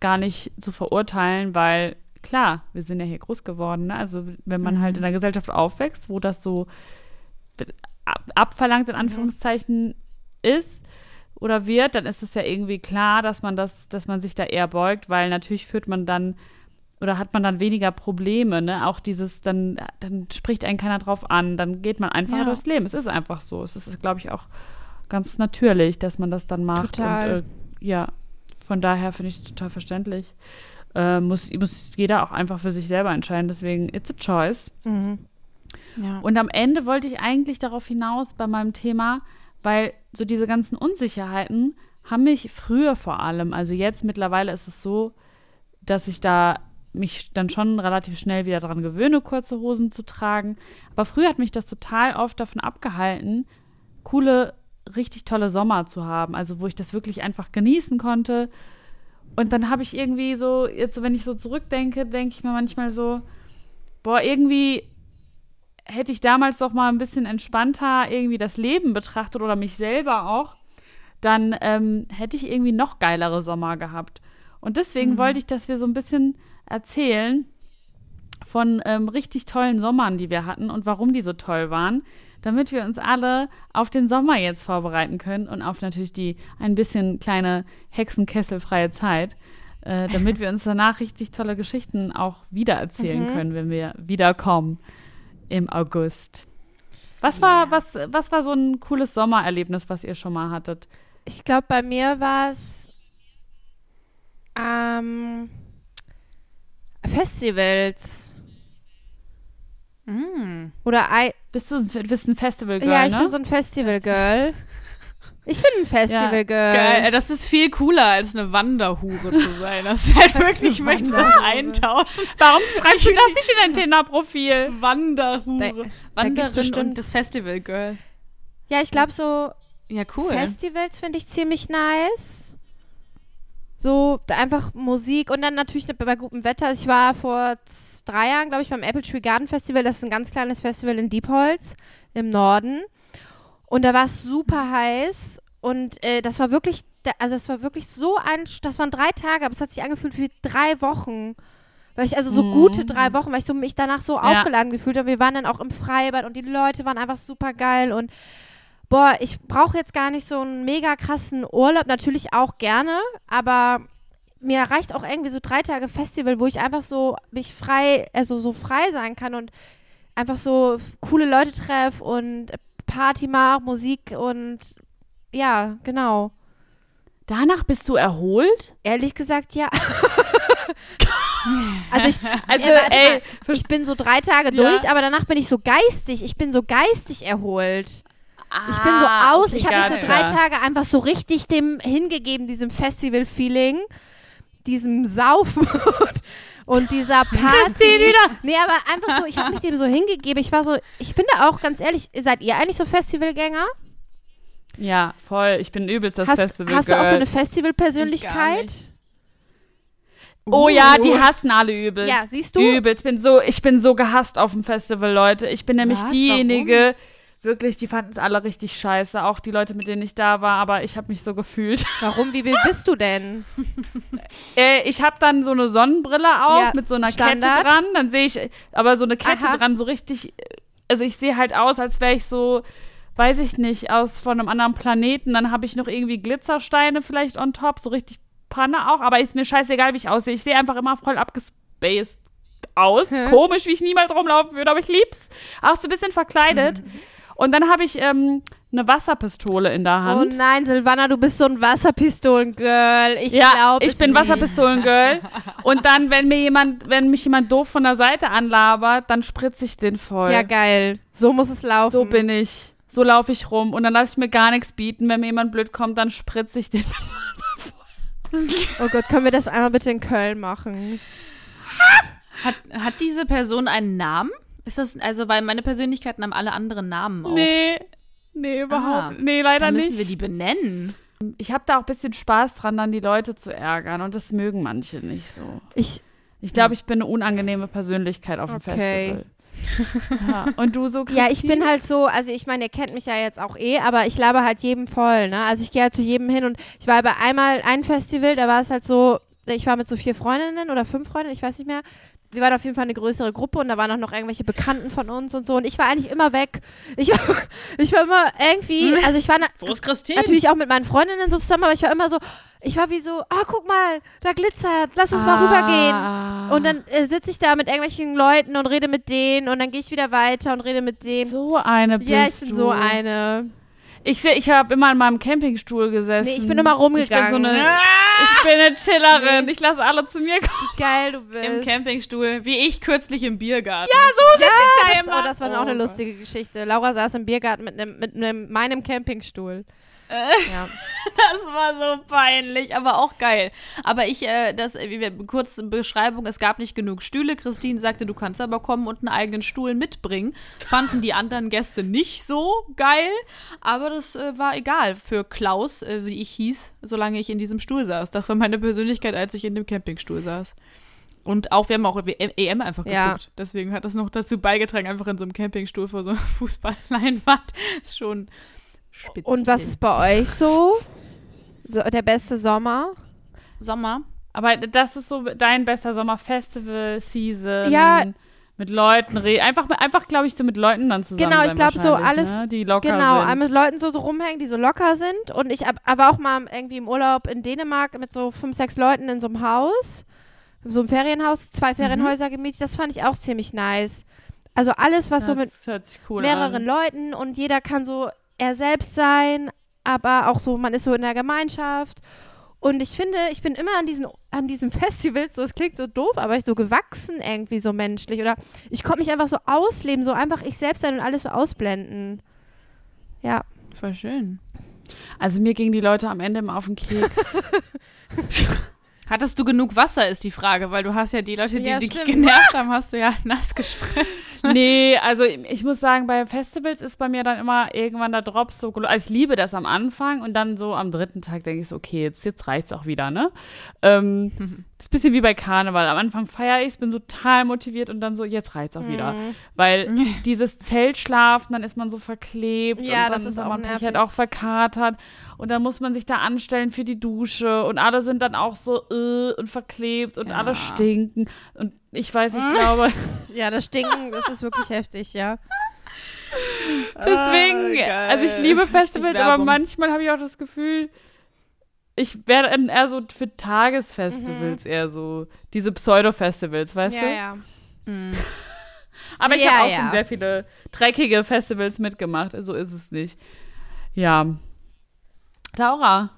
gar nicht zu verurteilen, weil klar, wir sind ja hier groß geworden. Ne? Also wenn man halt in einer Gesellschaft aufwächst, wo das so ab, abverlangt in Anführungszeichen ist oder wird, dann ist es ja irgendwie klar, dass man das, dass man sich da eher beugt, weil natürlich führt man dann oder hat man dann weniger Probleme, ne? Auch dieses, dann, dann spricht einen keiner drauf an, dann geht man einfach Ja. durchs Leben. Es ist einfach so. Es ist, glaube ich, auch ganz natürlich, dass man das dann macht. Total. Und äh, ja, von daher finde ich es total verständlich. Äh, muss, muss jeder auch einfach für sich selber entscheiden. Deswegen, it's a choice. Mhm. Ja. Und am Ende wollte ich eigentlich darauf hinaus bei meinem Thema, weil so diese ganzen Unsicherheiten haben mich früher vor allem, also jetzt mittlerweile ist es so, dass ich da mich dann schon relativ schnell wieder daran gewöhne, kurze Hosen zu tragen. Aber früher hat mich das total oft davon abgehalten, coole, richtig tolle Sommer zu haben. Also wo ich das wirklich einfach genießen konnte. Und dann habe ich irgendwie so, jetzt wenn ich so zurückdenke, denke ich mir manchmal so, boah, irgendwie hätte ich damals doch mal ein bisschen entspannter irgendwie das Leben betrachtet oder mich selber auch, dann ähm, hätte ich irgendwie noch geilere Sommer gehabt. Und deswegen wollte ich, dass wir so ein bisschen erzählen von ähm, richtig tollen Sommern, die wir hatten und warum die so toll waren, damit wir uns alle auf den Sommer jetzt vorbereiten können und auf natürlich die ein bisschen kleine hexenkesselfreie Zeit, äh, damit wir uns danach richtig tolle Geschichten auch wiedererzählen können, wenn wir wiederkommen im August. Was war, was, was war so ein cooles Sommererlebnis, was ihr schon mal hattet? Ich glaube, bei mir war es Ähm, Festivals. Mm. Oder I Bist du bist ein Festival-Girl, Ja, ich ne? bin so ein Festival-Girl. Ich bin ein Festival-Girl. Geil, das ist viel cooler als eine Wanderhure zu sein. Das ist halt wirklich, ich möchte das eintauschen. Warum schreibst du das nicht in dein Tinder-Profil? Wanderhure. Da- da Wanderin bestimmt- und das Festival Girl. Ja, ich glaube, so Ja, cool. Festivals finde ich ziemlich nice. So da einfach Musik und dann natürlich bei gutem Wetter. Also Ich war vor drei Jahren, glaube ich, beim Apple Tree Garden Festival. Das ist ein ganz kleines Festival in Diepholz im Norden. Und da war es super heiß und äh, das war wirklich, also das war wirklich so ein, das waren drei Tage, aber es hat sich angefühlt wie drei Wochen. Weil ich also so Mhm. gute drei Wochen, weil ich so mich danach so Ja. aufgeladen gefühlt habe. Wir waren dann auch im Freibad und die Leute waren einfach super geil und boah, ich brauche jetzt gar nicht so einen mega krassen Urlaub, natürlich auch gerne, aber mir reicht auch irgendwie so drei Tage Festival, wo ich einfach so mich frei, also so frei sein kann und einfach so coole Leute treffe und Party mache, Musik und ja, genau. Danach bist du erholt? Ehrlich gesagt, ja. also ich, Also, ey, mal. ich bin so drei Tage Ja. durch, aber danach bin ich so geistig. Ich bin so geistig erholt. Ich bin so Ah, aus, okay, ich habe mich so drei. Tage einfach so richtig dem hingegeben, diesem Festival-Feeling, diesem Saufen und dieser Party. wieder. Nee, aber einfach so, ich habe mich dem so hingegeben. Ich war so, ich finde auch ganz ehrlich, seid ihr eigentlich so Festivalgänger? Ja, voll. Ich bin übelst das Hast, Festival hast du auch so eine Ich Festivalpersönlichkeit? Oh ja, die Uh. hassen alle übelst. Ja, siehst du? Übelst. Bin so, ich bin so gehasst auf dem Festival, Leute. Ich bin nämlich Was? diejenige, wirklich, die fanden es alle richtig scheiße. Auch die Leute, mit denen ich da war, aber ich habe mich so gefühlt. Warum? Wie wild bist du denn? äh, ich habe dann so eine Sonnenbrille auf Ja, mit so einer Standard. Kette dran. Dann sehe ich, aber so eine Kette Aha. dran, so richtig. Also ich sehe halt aus, als wäre ich so. Weiß ich nicht, aus von einem anderen Planeten. Dann habe ich noch irgendwie Glitzersteine vielleicht on top, so richtig Panne auch. Aber ist mir scheißegal, wie ich aussehe. Ich sehe einfach immer voll abgespaced aus. Hä? Komisch, wie ich niemals rumlaufen würde, aber ich lieb's. Auch so ein bisschen verkleidet. Und dann habe ich ähm, eine Wasserpistole in der Oh Hand. nein, Silvana, du bist so ein Wasserpistolen-Girl. Ich ja, glaube ich bin Wasserpistolengirl. Und dann, wenn mir jemand, wenn mich jemand doof von der Seite anlabert, dann spritze ich den voll. Ja, geil. So muss es laufen. so bin ich. So laufe ich rum. Und dann lasse ich mir gar nichts bieten. Wenn mir jemand blöd kommt, dann spritze ich den. Oh Gott, können wir das einmal bitte in Köln machen? Hat, hat diese Person einen Namen? Ist das, also, weil meine Persönlichkeiten haben alle anderen Namen auch. Nee. Nee, überhaupt. Ah, nee, leider Dann müssen nicht. wir die benennen. ich habe da auch ein bisschen Spaß dran, dann die Leute zu ärgern. Und das mögen manche nicht so. Ich, Ich glaube, ich bin eine unangenehme Persönlichkeit auf dem Okay. Festival. ja. Und du so, ja, ich bin Christine? halt so, also ich meine, ihr kennt mich ja jetzt auch eh, aber ich laber halt jedem voll, ne? Also ich gehe halt zu jedem hin und ich war bei einmal ein Festival, da war es halt so, ich war mit so vier Freundinnen oder fünf Freundinnen, ich weiß nicht mehr. Wir waren auf jeden Fall eine größere Gruppe und da waren auch noch irgendwelche Bekannten von uns und so. Und ich war eigentlich immer weg. Ich war, ich war immer irgendwie, also ich war na, Wo ist Christine? natürlich auch mit meinen Freundinnen so zusammen, aber ich war immer so, ich war wie so, ah, guck mal, da glitzert, lass uns mal rübergehen. Ah. Und dann äh, sitze ich da mit irgendwelchen Leuten und rede mit denen und dann gehe ich wieder weiter und rede mit denen. So eine bist ja, ich bin du. so eine. Ich sehe, ich habe immer in meinem Campingstuhl gesessen. Nee, ich bin immer rumgegangen. Ich bin, so eine, ich bin eine Chillerin. Ich lasse alle zu mir kommen. Geil, du bist. Im Campingstuhl, wie ich kürzlich im Biergarten. Ja, so Ja, da das, immer. oh, das war auch eine Oh lustige Geschichte. Laura saß im Biergarten mit, nem, mit nem, meinem Campingstuhl. Ja. Das war so peinlich, aber auch geil. Aber ich, äh, das, äh, wie wir, kurze Beschreibung, es gab nicht genug Stühle. Christine sagte, du kannst aber kommen und einen eigenen Stuhl mitbringen. Fanden die anderen Gäste nicht so geil, aber das äh, war egal für Klaus, äh, wie ich hieß, solange ich in diesem Stuhl saß. Das war meine Persönlichkeit, als ich in dem Campingstuhl saß. Und auch, wir haben auch EM EM einfach geguckt. Ja. Deswegen hat das noch dazu beigetragen, einfach in so einem Campingstuhl vor so einer Fußballleinwand. Ist schon speziell. Und was ist bei euch so? so? Der beste Sommer? Sommer? Aber das ist so dein bester Sommerfestival, Season. Ja. Mit Leuten reden. Einfach, einfach glaube ich, so mit Leuten dann zusammen. Genau, ich sein glaub, so alles- Ne? Die locker Genau, sind. mit Leuten so, so rumhängen, die so locker sind. Und ich aber auch mal irgendwie im Urlaub in Dänemark mit so fünf, sechs Leuten in so einem Haus, so einem Ferienhaus, zwei Ferienhäuser gemietet. Das fand ich auch ziemlich nice. Also alles, was so mit das hört sich cool mehreren an. Leuten und jeder kann so er selbst sein, aber auch so, man ist so in der Gemeinschaft. Und ich finde, ich bin immer an diesen, an diesem Festival, so es klingt so doof, aber ich so gewachsen irgendwie so menschlich. Oder ich konnte mich einfach so ausleben, so einfach ich selbst sein und alles so ausblenden. Ja. Voll schön. Also mir gingen die Leute am Ende immer auf den Keks. Hattest du genug Wasser, ist die Frage, weil du hast ja die Leute, die Ja, dich genervt haben, hast du ja nass gespritzt. nee, also ich muss sagen, bei Festivals ist bei mir dann immer irgendwann der Drop so, also ich liebe das am Anfang und dann so am dritten Tag denke ich so, okay, jetzt, jetzt reicht's auch wieder, ne? Ähm, Das ist ein bisschen wie bei Karneval. Am Anfang feiere ich bin so total motiviert und dann so, jetzt reicht's auch wieder. Mhm. Weil dieses Zeltschlafen, dann ist man so verklebt Ja, und das dann ist ist auch man nervig. halt auch verkatert und dann muss man sich da anstellen für die Dusche und alle sind dann auch so äh, und verklebt und Ja. alle stinken und ich weiß, ich glaube, Ja, das Stinken, das ist wirklich heftig, ja. deswegen, geil. also ich liebe Festivals, aber manchmal habe ich auch das Gefühl, ich wäre dann eher so für Tagesfestivals eher so, diese Pseudo-Festivals, weißt ja, du? ja. Mhm. Aber ich Ja, habe auch ja. schon sehr viele dreckige Festivals mitgemacht. So ist es nicht. Ja. Laura,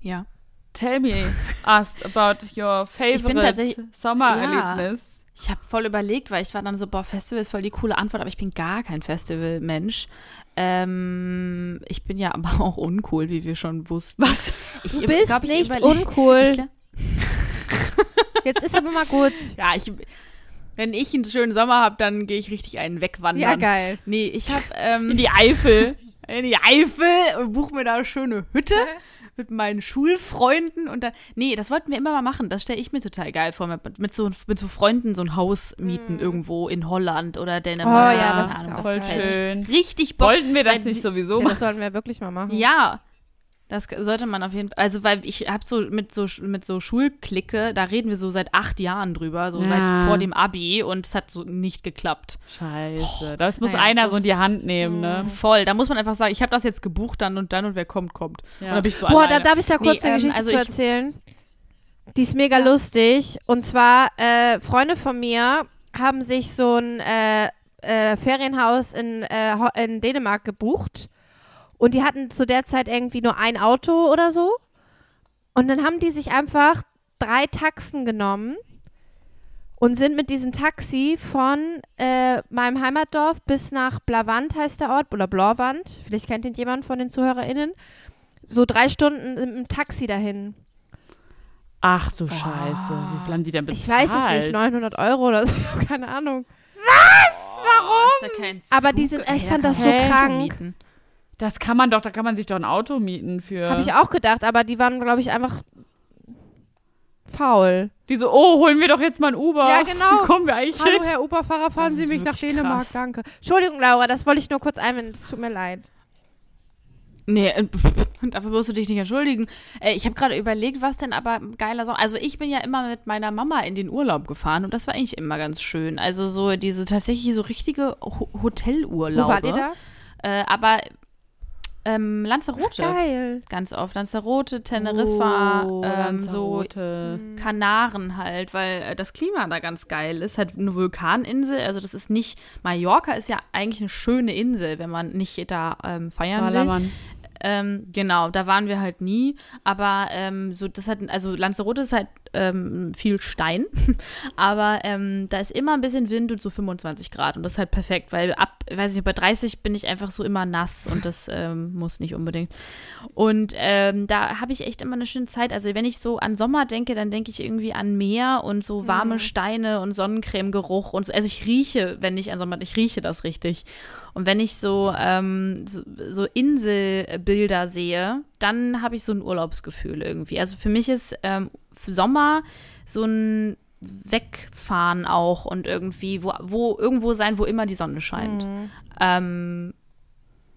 Ja. tell me us about your favorite Sommererlebnis. Ich habe voll überlegt, weil ich war dann so, boah, Festival ist voll die coole Antwort, aber ich bin gar kein Festivalmensch. Ähm, ich bin ja aber auch uncool, wie wir schon wussten. Was? Ich Du bist glaub, ich nicht uncool. Ich, Jetzt ist aber mal gut. ja, ich, wenn ich einen schönen Sommer habe, dann gehe ich richtig einen wegwandern. Ja, geil. Nee, ich habe ähm, In die Eifel. in die Eifel und buche mir da eine schöne Hütte mit meinen Schulfreunden und dann nee, das wollten wir immer mal machen. Das stelle ich mir total geil vor, mit, mit so mit so Freunden so ein Haus mieten irgendwo in Holland oder Dänemark. Oh ja, das ist Ahnung, Voll schön. Richtig Bock. Wollten wir das Seit nicht sowieso machen? das sollten wir wirklich mal machen. Ja. Das sollte man auf jeden Fall, also weil ich habe so mit so mit so Schulklicke, da reden wir so seit acht Jahren drüber, so Ja. seit vor dem Abi und es hat so nicht geklappt. Scheiße. Das muss naja, einer das- so in die Hand nehmen, ne? Voll, da muss man einfach sagen, ich habe das jetzt gebucht dann und dann und wer kommt, kommt. Ja. So Boah, da darf ich da kurz Nee, eine ähm, Geschichte also zu erzählen. Die ist mega lustig. Und zwar, äh, Freunde von mir haben sich so ein äh, äh, Ferienhaus in, äh, in Dänemark gebucht. Und die hatten zu der Zeit irgendwie nur ein Auto oder so. Und dann haben die sich einfach drei Taxen genommen und sind mit diesem Taxi von äh, meinem Heimatdorf bis nach Blavant heißt der Ort, oder Blauwand. Vielleicht kennt ihn jemand von den ZuhörerInnen. So drei Stunden im Taxi dahin. Ach du Scheiße. Wie viel haben die denn bezahlt? Ich weiß es nicht, 900 Euro oder so, keine Ahnung. Ist da kein Aber die sind- ich Hey, fand da das so Auto krank. Das kann man doch, da kann man sich doch ein Auto mieten für. Habe ich auch gedacht, aber die waren, glaube ich, einfach faul. Die so, oh, holen wir doch jetzt mal ein Uber. Ja, genau. Wie kommen wir eigentlich hin? Herr Uberfahrer, fahren Das Sie mich nach Dänemark, krass. danke. Entschuldigung, Laura, das wollte ich nur kurz einwenden, es tut mir leid. Nee, äh, dafür musst du dich nicht entschuldigen. Äh, ich habe gerade überlegt, was denn aber geiler Song. Also ich bin ja immer mit meiner Mama in den Urlaub gefahren und das war eigentlich immer ganz schön. Also so diese tatsächlich so richtige Ho Hotelurlaube. Wo wart ihr da? Äh, aber ähm, Lanzarote. Geil. Ganz oft. Lanzarote, Teneriffa, Oh, ähm, so Lanzarote. Kanaren halt, weil äh, das Klima da ganz geil ist. Halt eine Vulkaninsel. Also das ist nicht. Mallorca ist ja eigentlich eine schöne Insel, wenn man nicht da ähm, feiern will. Ballermann. Ähm, genau, da waren wir halt nie. Aber ähm, so, das hat, also Lanzarote ist halt ähm, viel Stein, aber ähm, da ist immer ein bisschen Wind und so 25 Grad und das ist halt perfekt, weil ab, weiß ich bei 30 bin ich einfach so immer nass und das ähm, muss nicht unbedingt. Und ähm, da habe ich echt immer eine schöne Zeit. Also wenn ich so an Sommer denke, dann denke ich irgendwie an Meer und so warme Steine und Sonnencremegeruch und so. Also ich rieche, wenn ich an Sommer, ich rieche das richtig. Und wenn ich so, ähm, so, so Inselbilder sehe, dann habe ich so ein Urlaubsgefühl irgendwie. Also für mich ist ähm, Sommer so ein Wegfahren auch und irgendwie, wo, wo irgendwo sein, wo immer die Sonne scheint. Ähm,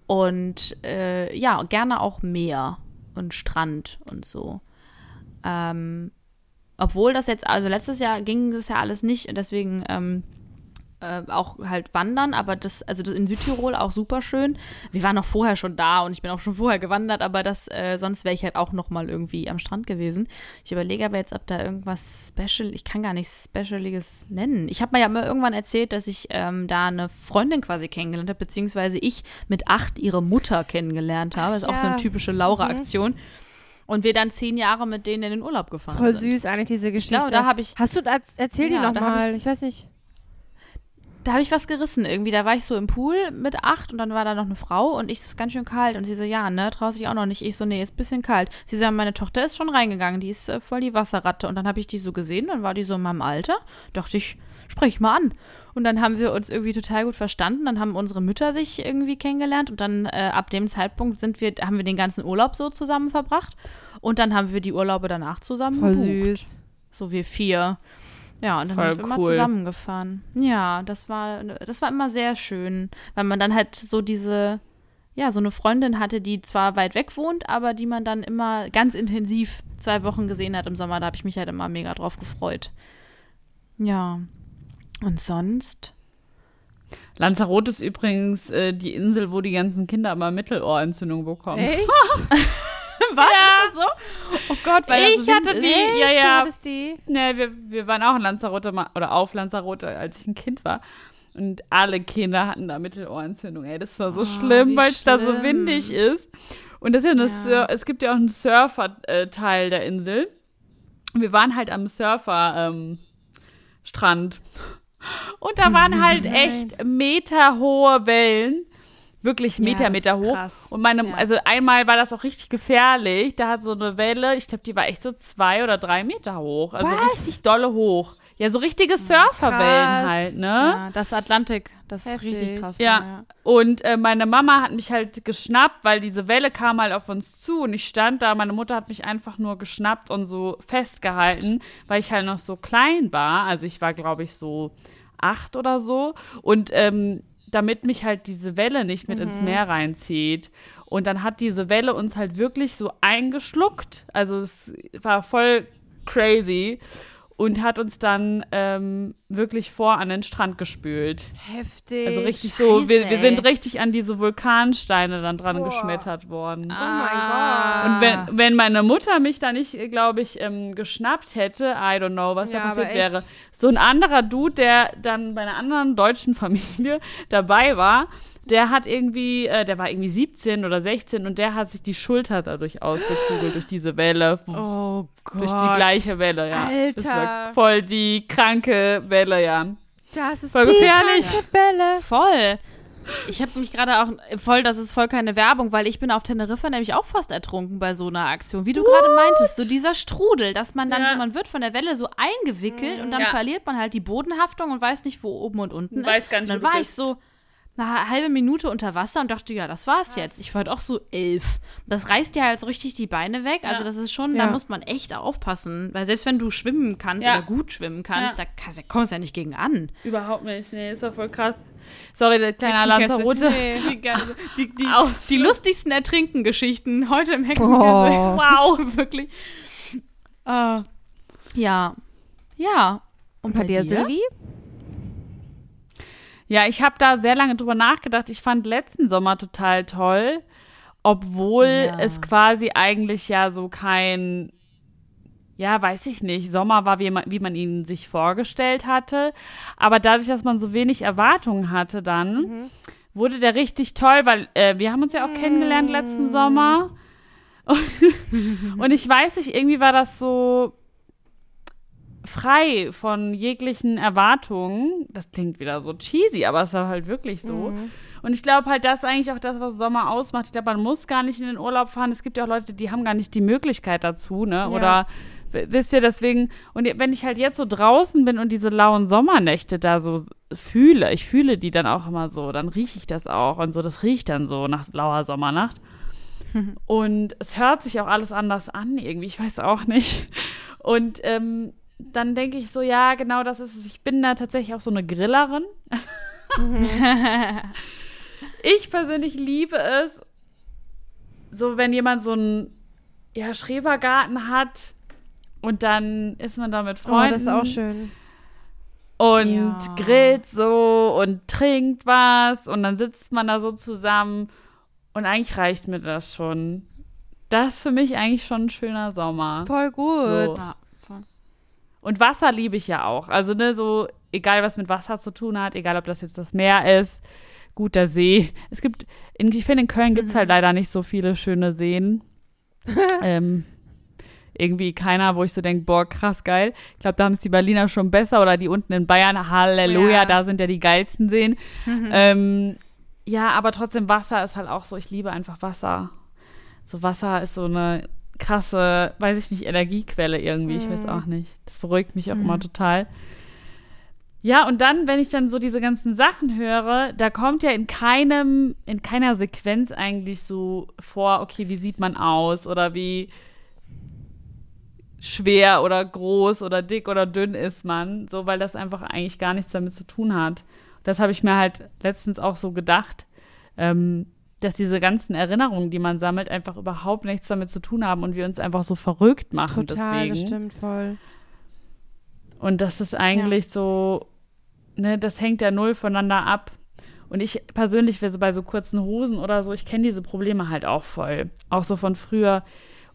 und äh, ja, gerne auch Meer und Strand und so. Ähm, obwohl das jetzt, also letztes Jahr ging das ja alles nicht, deswegen ähm, äh, auch halt wandern, aber das, also das in Südtirol auch super schön. Wir waren auch vorher schon da und ich bin auch schon vorher gewandert, aber das, äh, sonst wäre ich halt auch noch mal irgendwie am Strand gewesen. Ich überlege aber jetzt, ob da irgendwas Special, ich kann gar nichts Specialiges nennen. Ich habe mir ja mal irgendwann erzählt, dass ich ähm, da eine Freundin quasi kennengelernt habe, beziehungsweise ich mit acht ihre Mutter kennengelernt habe. Das ist auch so eine Ja. typische Laura-Aktion. Und wir dann zehn Jahre mit denen in den Urlaub gefahren Voll sind. süß eigentlich diese Geschichte. Ja, da habe ich, Hast du das? Erzähl Ja, die nochmal. ich- Ich, weiß nicht. Da habe ich was gerissen irgendwie. Da war ich so im Pool mit acht und dann war da noch eine Frau und ich so, ist ganz schön kalt. Und sie so, ja, ne, traust dich auch noch nicht. Ich so, nee, ist ein bisschen kalt. Sie so, meine Tochter ist schon reingegangen, die ist äh, voll die Wasserratte. Und dann habe ich die so gesehen, dann war die so in meinem Alter. Dachte ich, sprich mal an. Und dann haben wir uns irgendwie total gut verstanden. Dann haben unsere Mütter sich irgendwie kennengelernt und dann äh, ab dem Zeitpunkt sind wir, haben wir den ganzen Urlaub so zusammen verbracht. Und dann haben wir die Urlaube danach zusammen Voll gebucht. süß. So wir vier. Ja, und dann Voll sind wir cool. zusammengefahren. Ja, das war, das war immer sehr schön, weil man dann halt so diese, ja, so eine Freundin hatte, die zwar weit weg wohnt, aber die man dann immer ganz intensiv zwei Wochen gesehen hat im Sommer. Da habe ich mich halt immer mega drauf gefreut. Ja. Und sonst? Lanzarote ist übrigens äh, die Insel, wo die ganzen Kinder immer Mittelohrentzündung bekommen. Echt? Was? Ist das so? Oh Gott, weil Ich das so Wind hatte ist. die- ja, ja. Du hattest die? Nee, wir, wir waren auch in Lanzarote oder auf Lanzarote, als ich ein Kind war. Und alle Kinder hatten da Mittelohrentzündung. Ey, das war so Oh, schlimm, weil es da so windig ist. Und das ist ja eine Ja. Es gibt ja auch einen Surfer-Teil der Insel. Und wir waren halt am Surfer-Strand. Und da waren halt echt meterhohe Wellen. Wirklich Ja, Meter, das Meter ist hoch. krass. Und meine, Ja. also einmal war das auch richtig gefährlich. Da hat so eine Welle, ich glaube, die war echt so zwei oder drei Meter hoch. Also Was? richtig dolle hoch. Ja, so richtige Surferwellen halt, ne? Ja, das Atlantik, das ist Heftig. richtig krass. Ja. da, ja. Und äh, meine Mama hat mich halt geschnappt, weil diese Welle kam halt auf uns zu und ich stand da. Meine Mutter hat mich einfach nur geschnappt und so festgehalten, weil ich halt noch so klein war. Also ich war, glaube ich, so acht oder so. Und ähm, damit mich halt diese Welle nicht mit ins Meer reinzieht. Und dann hat diese Welle uns halt wirklich so eingeschluckt. Also es war voll crazy. Und hat uns dann ähm, wirklich vor an den Strand gespült. Heftig. Also richtig so, wir, wir Scheiße, sind richtig an diese Vulkansteine dann dran Boah. geschmettert worden. Oh Ah. mein Und Gott. wenn, wenn meine Mutter mich da nicht, glaube ich, ähm, geschnappt hätte, I don't know, was Ja, da passiert wäre. So ein anderer Dude, der dann bei einer anderen deutschen Familie dabei war, der hat irgendwie, äh, der war irgendwie 17 oder 16 und der hat sich die Schulter dadurch ausgekugelt, durch diese Welle. Oh Gott. Durch die gleiche Welle, ja. Das war Alter. voll die kranke Welle, ja. Das ist Voll die gefährlich. kranke Bälle. Voll. Ich habe mich gerade auch voll, das ist voll keine Werbung, weil ich bin auf Teneriffa nämlich auch fast ertrunken bei so einer Aktion. Wie du gerade meintest, so dieser Strudel, dass man dann Ja. so, man wird von der Welle so eingewickelt und dann Ja. verliert man halt die Bodenhaftung und weiß nicht, wo oben und unten Und ist. weiß gar nicht, und wo dann du war ich so eine halbe Minute unter Wasser und dachte, ja, das war's jetzt. Ich war halt auch so elf. Das reißt ja halt so richtig die Beine weg. Also Ja. das ist schon, Ja. da muss man echt aufpassen. Weil selbst wenn du schwimmen kannst Ja. oder gut schwimmen kannst, Ja. da kommst du ja nicht gegen an. Überhaupt nicht, nee, das war voll krass. Sorry, der kleine. Lanzarote. Nee. Geil. Die, die, Aus. die lustigsten Ertrinken-Geschichten heute im Hexenkessel. Oh. Wow, wirklich. Äh, ja. Ja. Und Bei dir, Silvi? Ja, ich habe da sehr lange drüber nachgedacht. Ich fand letzten Sommer total toll, obwohl Ja. es quasi eigentlich ja so kein, ja, weiß ich nicht, Sommer war, wie man, wie man ihn sich vorgestellt hatte. Aber dadurch, dass man so wenig Erwartungen hatte dann, wurde der richtig toll, weil äh, wir haben uns ja auch kennengelernt letzten Sommer. Und, und ich weiß nicht, irgendwie war das so frei von jeglichen Erwartungen. Das klingt wieder so cheesy, aber es war halt wirklich so. Und ich glaube halt, das ist eigentlich auch das, was Sommer ausmacht. Ich glaube, man muss gar nicht in den Urlaub fahren. Es gibt ja auch Leute, die haben gar nicht die Möglichkeit dazu, ne? Oder w- wisst ihr, deswegen, und wenn ich halt jetzt so draußen bin und diese lauen Sommernächte da so fühle, ich fühle die dann auch immer so, dann rieche ich das auch und so, das riecht dann so nach lauer Sommernacht. Und es hört sich auch alles anders an, irgendwie, ich weiß auch nicht. Und ähm, dann denke ich so, ja, genau das ist es. Ich bin da tatsächlich auch so eine Grillerin. ich persönlich liebe es, so wenn jemand so einen ja, Schrebergarten hat und dann ist man da mit Oh, Freunden das ist auch schön. und Ja. grillt so und trinkt was und dann sitzt man da so zusammen und eigentlich reicht mir das schon. Das ist für mich eigentlich schon ein schöner Sommer. Voll gut. So. Ja. Und Wasser liebe ich ja auch. Also, ne, so, egal was mit Wasser zu tun hat, egal ob das jetzt das Meer ist, guter See. Es gibt, in, ich finde, in Köln gibt es halt leider nicht so viele schöne Seen. ähm, irgendwie keiner, wo ich so denke, boah, krass geil. Ich glaube, da haben es die Berliner schon besser oder die unten in Bayern, Halleluja, Ja. da sind ja die geilsten Seen. Ähm, ja, aber trotzdem Wasser ist halt auch so, ich liebe einfach Wasser. So Wasser ist so eine krasse, weiß ich nicht, Energiequelle irgendwie, ich weiß auch nicht. Das beruhigt mich auch immer total. Ja, und dann, wenn ich dann so diese ganzen Sachen höre, da kommt ja in keinem, in keiner Sequenz eigentlich so vor, okay, wie sieht man aus oder wie schwer oder groß oder dick oder dünn ist man, so, weil das einfach eigentlich gar nichts damit zu tun hat. Das habe ich mir halt letztens auch so gedacht, ähm, dass diese ganzen Erinnerungen, die man sammelt, einfach überhaupt nichts damit zu tun haben und wir uns einfach so verrückt machen Total, deswegen. das stimmt voll. Und das ist eigentlich so, ne, das hängt ja null voneinander ab. Und ich persönlich wäre so bei so kurzen Hosen oder so, ich kenne diese Probleme halt auch voll. Auch so von früher.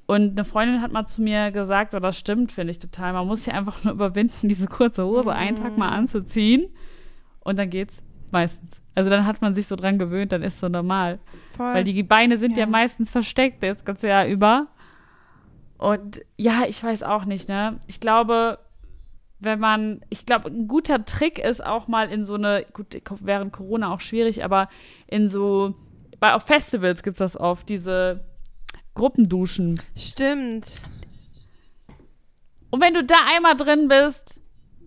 Und eine Freundin hat mal zu mir gesagt, oder das stimmt, finde ich total, man muss sich einfach nur überwinden, diese kurze Hose einen Tag mal anzuziehen. Und dann geht's meistens. Also dann hat man sich so dran gewöhnt, dann ist so normal. Voll. Weil die Beine sind ja, Ja. meistens versteckt das ganze Jahr über. Und ja, ich weiß auch nicht, ne? Ich glaube, wenn man, ich glaube, ein guter Trick ist auch mal in so eine, gut, während Corona auch schwierig, aber in so, bei auf Festivals gibt es das oft, diese Gruppenduschen. Stimmt. Und wenn du da einmal drin bist,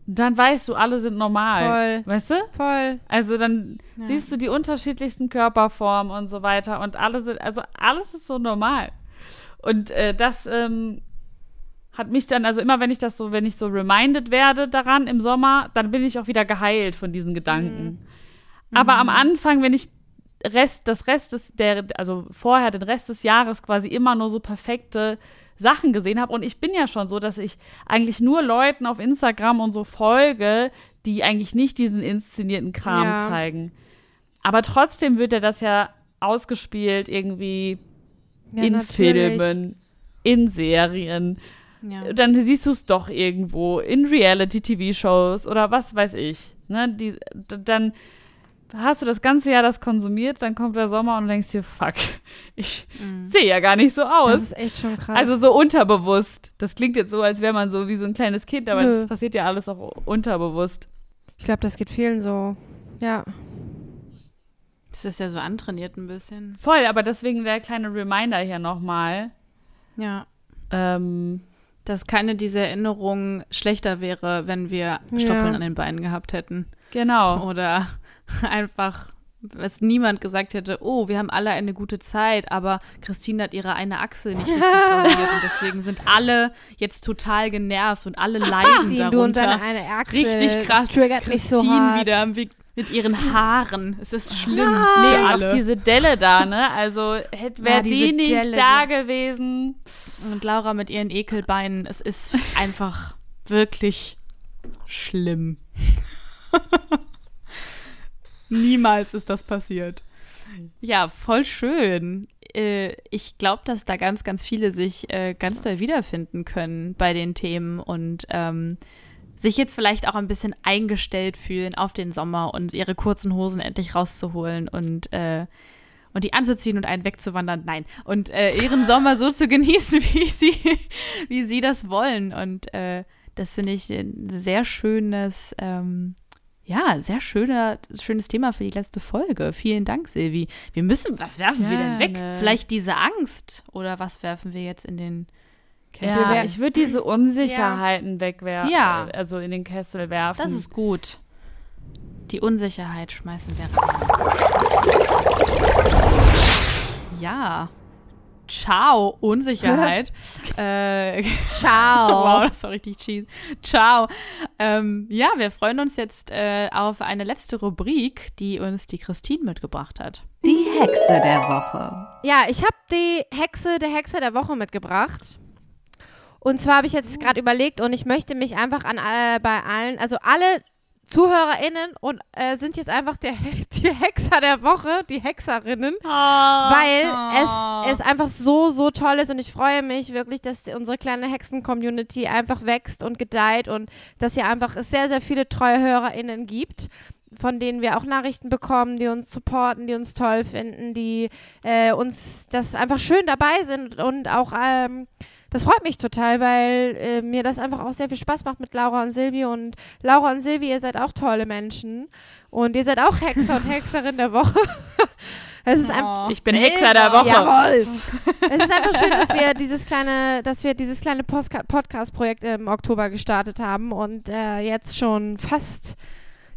dann weißt du, alle sind normal. Voll. Weißt du? Voll. Also dann siehst du die unterschiedlichsten Körperformen und so weiter und alle sind, also alles ist so normal. Und äh, das ähm, hat mich dann, also immer wenn ich das so, wenn ich so reminded werde daran im Sommer, dann bin ich auch wieder geheilt von diesen Gedanken. Aber am Anfang, wenn ich Rest, das Rest des, der, also vorher den Rest des Jahres quasi immer nur so perfekte Sachen gesehen habe. Und ich bin ja schon so, dass ich eigentlich nur Leuten auf Instagram und so folge, die eigentlich nicht diesen inszenierten Kram Ja. zeigen. Aber trotzdem wird ja das ja ausgespielt irgendwie Ja, in natürlich. Filmen, in Serien. Dann siehst du es doch irgendwo in Reality-TV-Shows oder was weiß ich. Ne? Die, dann hast du das ganze Jahr das konsumiert, dann kommt der Sommer und du denkst dir, fuck, ich sehe ja gar nicht so Das aus. ist echt schon krass. Also so unterbewusst. Das klingt jetzt so, als wäre man so wie so ein kleines Kind, aber Nö. das passiert ja alles auch unterbewusst. ich glaube, das geht vielen so. Ja. Das ist ja so antrainiert ein bisschen. Voll, aber deswegen der kleine Reminder hier nochmal. Ja. Ähm, Dass keine dieser Erinnerungen schlechter wäre, wenn wir Stoppeln an den Beinen gehabt hätten. genau. Oder einfach, dass niemand gesagt hätte, oh, wir haben alle eine gute Zeit, aber Christine hat ihre eine Achsel nicht richtig rasiert und deswegen sind alle jetzt total genervt und alle leiden Ziehen du und darunter. deine eine Achsel. Richtig krass. Das triggert mich so Christine hart. wieder wie, mit ihren Haaren. Es ist schlimm Nee, für auch alle. diese Delle da, ne? Also wäre Ja, die nicht Delle, da ja. gewesen. Und Laura mit ihren Ekelbeinen. Es ist einfach wirklich schlimm. Niemals ist das passiert. Ja, voll schön. Äh, ich glaube, dass da ganz, ganz viele sich äh, ganz doll wiederfinden können bei den Themen und ähm, sich jetzt vielleicht auch ein bisschen eingestellt fühlen auf den Sommer und ihre kurzen Hosen endlich rauszuholen und äh, und die anzuziehen und einen wegzuwandern. Nein. Und äh, ihren Sommer so zu genießen, wie sie, wie sie das wollen. Und äh, das finde ich ein sehr schönes, ähm, ja, sehr schöner, schönes Thema für die letzte Folge. Vielen Dank, Silvi. Wir müssen, was werfen wir denn weg? Gerne. Vielleicht diese Angst oder was werfen wir jetzt in den Kessel? Ja, ich würde diese Unsicherheiten wegwerfen. Ja. Also in den Kessel werfen. Das ist gut. Die Unsicherheit schmeißen wir rein. Ja. Ciao, Unsicherheit. äh, Ciao. wow, das war richtig cheese. Ciao. Ähm, ja, wir freuen uns jetzt äh, auf eine letzte Rubrik, die uns die Christine mitgebracht hat. Die Hexe der Woche. Ja, ich habe die Hexe der Hexe der Woche mitgebracht. Und zwar habe ich jetzt gerade überlegt und ich möchte mich einfach an alle, bei allen, also alle ZuhörerInnen und äh, sind jetzt einfach der, die Hexer der Woche, die Hexerinnen, weil Oh. es, es einfach so, so toll ist und ich freue mich wirklich, dass unsere kleine Hexen-Community einfach wächst und gedeiht und dass hier einfach es sehr, sehr viele treue HörerInnen gibt von denen wir auch Nachrichten bekommen, die uns supporten, die uns toll finden, die äh, uns das einfach schön dabei sind und auch ähm, das freut mich total, weil äh, mir das einfach auch sehr viel Spaß macht mit Laura und Silvi. Und Laura und Silvi, ihr seid auch tolle Menschen. Und ihr seid auch Hexer und Hexerin der Woche. Es ist einfach, Ich bin Hexer der Woche. Jawohl. es ist einfach schön, dass wir dieses kleine, dass wir dieses kleine Podcast-Projekt im Oktober gestartet haben und äh, jetzt schon fast,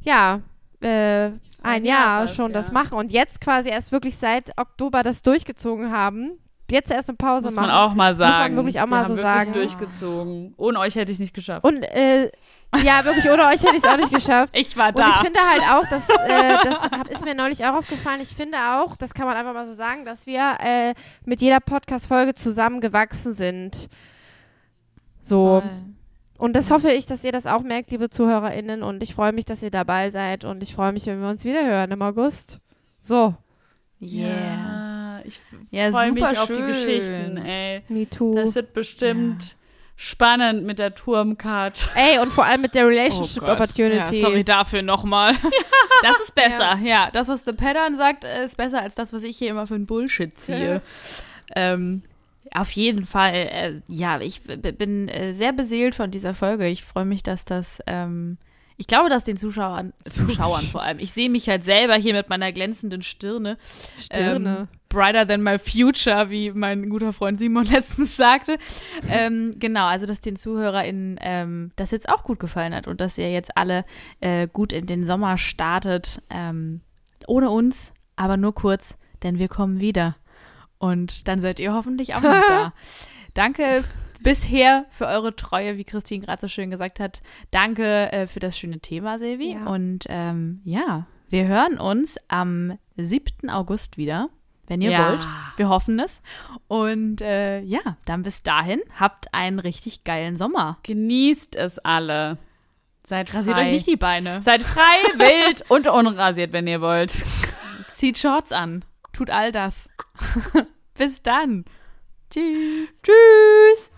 ja, äh, ein, Ein Jahr, Jahr fast, schon das ja. machen und jetzt quasi erst wirklich seit Oktober das durchgezogen haben. Jetzt erst eine Pause Muss machen. man auch mal sagen. man wirklich auch Wir mal haben so wirklich sagen. durchgezogen. Ohne euch hätte ich es nicht geschafft. Und äh, ja, wirklich, ohne euch hätte ich es auch nicht geschafft. Ich war Und da. ich finde halt auch, dass, äh, das hab, ist mir neulich auch aufgefallen, ich finde auch, das kann man einfach mal so sagen, dass wir äh, mit jeder Podcast-Folge zusammengewachsen sind. So. Und das hoffe ich, dass ihr das auch merkt, liebe ZuhörerInnen. Und ich freue mich, dass ihr dabei seid. Und ich freue mich, wenn wir uns wieder hören im August. So, Yeah. Ja, ich Ja, freue mich super auf die schön. Geschichten, ey. me too. Das wird bestimmt spannend mit der Turmcard. Ey, und vor allem mit der Relationship Oh. Opportunity. Ja, sorry dafür nochmal. Das ist besser. Ja. das, was The Pattern sagt, ist besser als das, was ich hier immer für ein Bullshit ziehe. Ähm, auf jeden Fall. Äh, ja, ich bin äh, sehr beseelt von dieser Folge. Ich freue mich, dass das. Ähm, ich glaube, dass den Zuschauern, Zuschauern vor allem, ich sehe mich halt selber hier mit meiner glänzenden Stirne. Stirne. Ähm, brighter than my future, wie mein guter Freund Simon letztens sagte. ähm, genau, also dass den ZuhörerInnen ähm, das jetzt auch gut gefallen hat und dass ihr jetzt alle äh, gut in den Sommer startet. Ähm, ohne uns, aber nur kurz, denn wir kommen wieder. Und dann seid ihr hoffentlich auch noch da. Danke bisher für eure Treue, wie Christine gerade so schön gesagt hat. Danke äh, für das schöne Thema, Silvi. Ja. Und ähm, ja, wir hören uns am 7. August wieder, wenn ihr Ja. wollt. Wir hoffen es. Und äh, ja, dann bis dahin, habt einen richtig geilen Sommer. Genießt es alle. Seid Rasiert frei. euch nicht die Beine. Seid frei, wild und unrasiert, wenn ihr wollt. Zieht Shorts an. Tut all das. bis dann. Tschüss. Tschüss.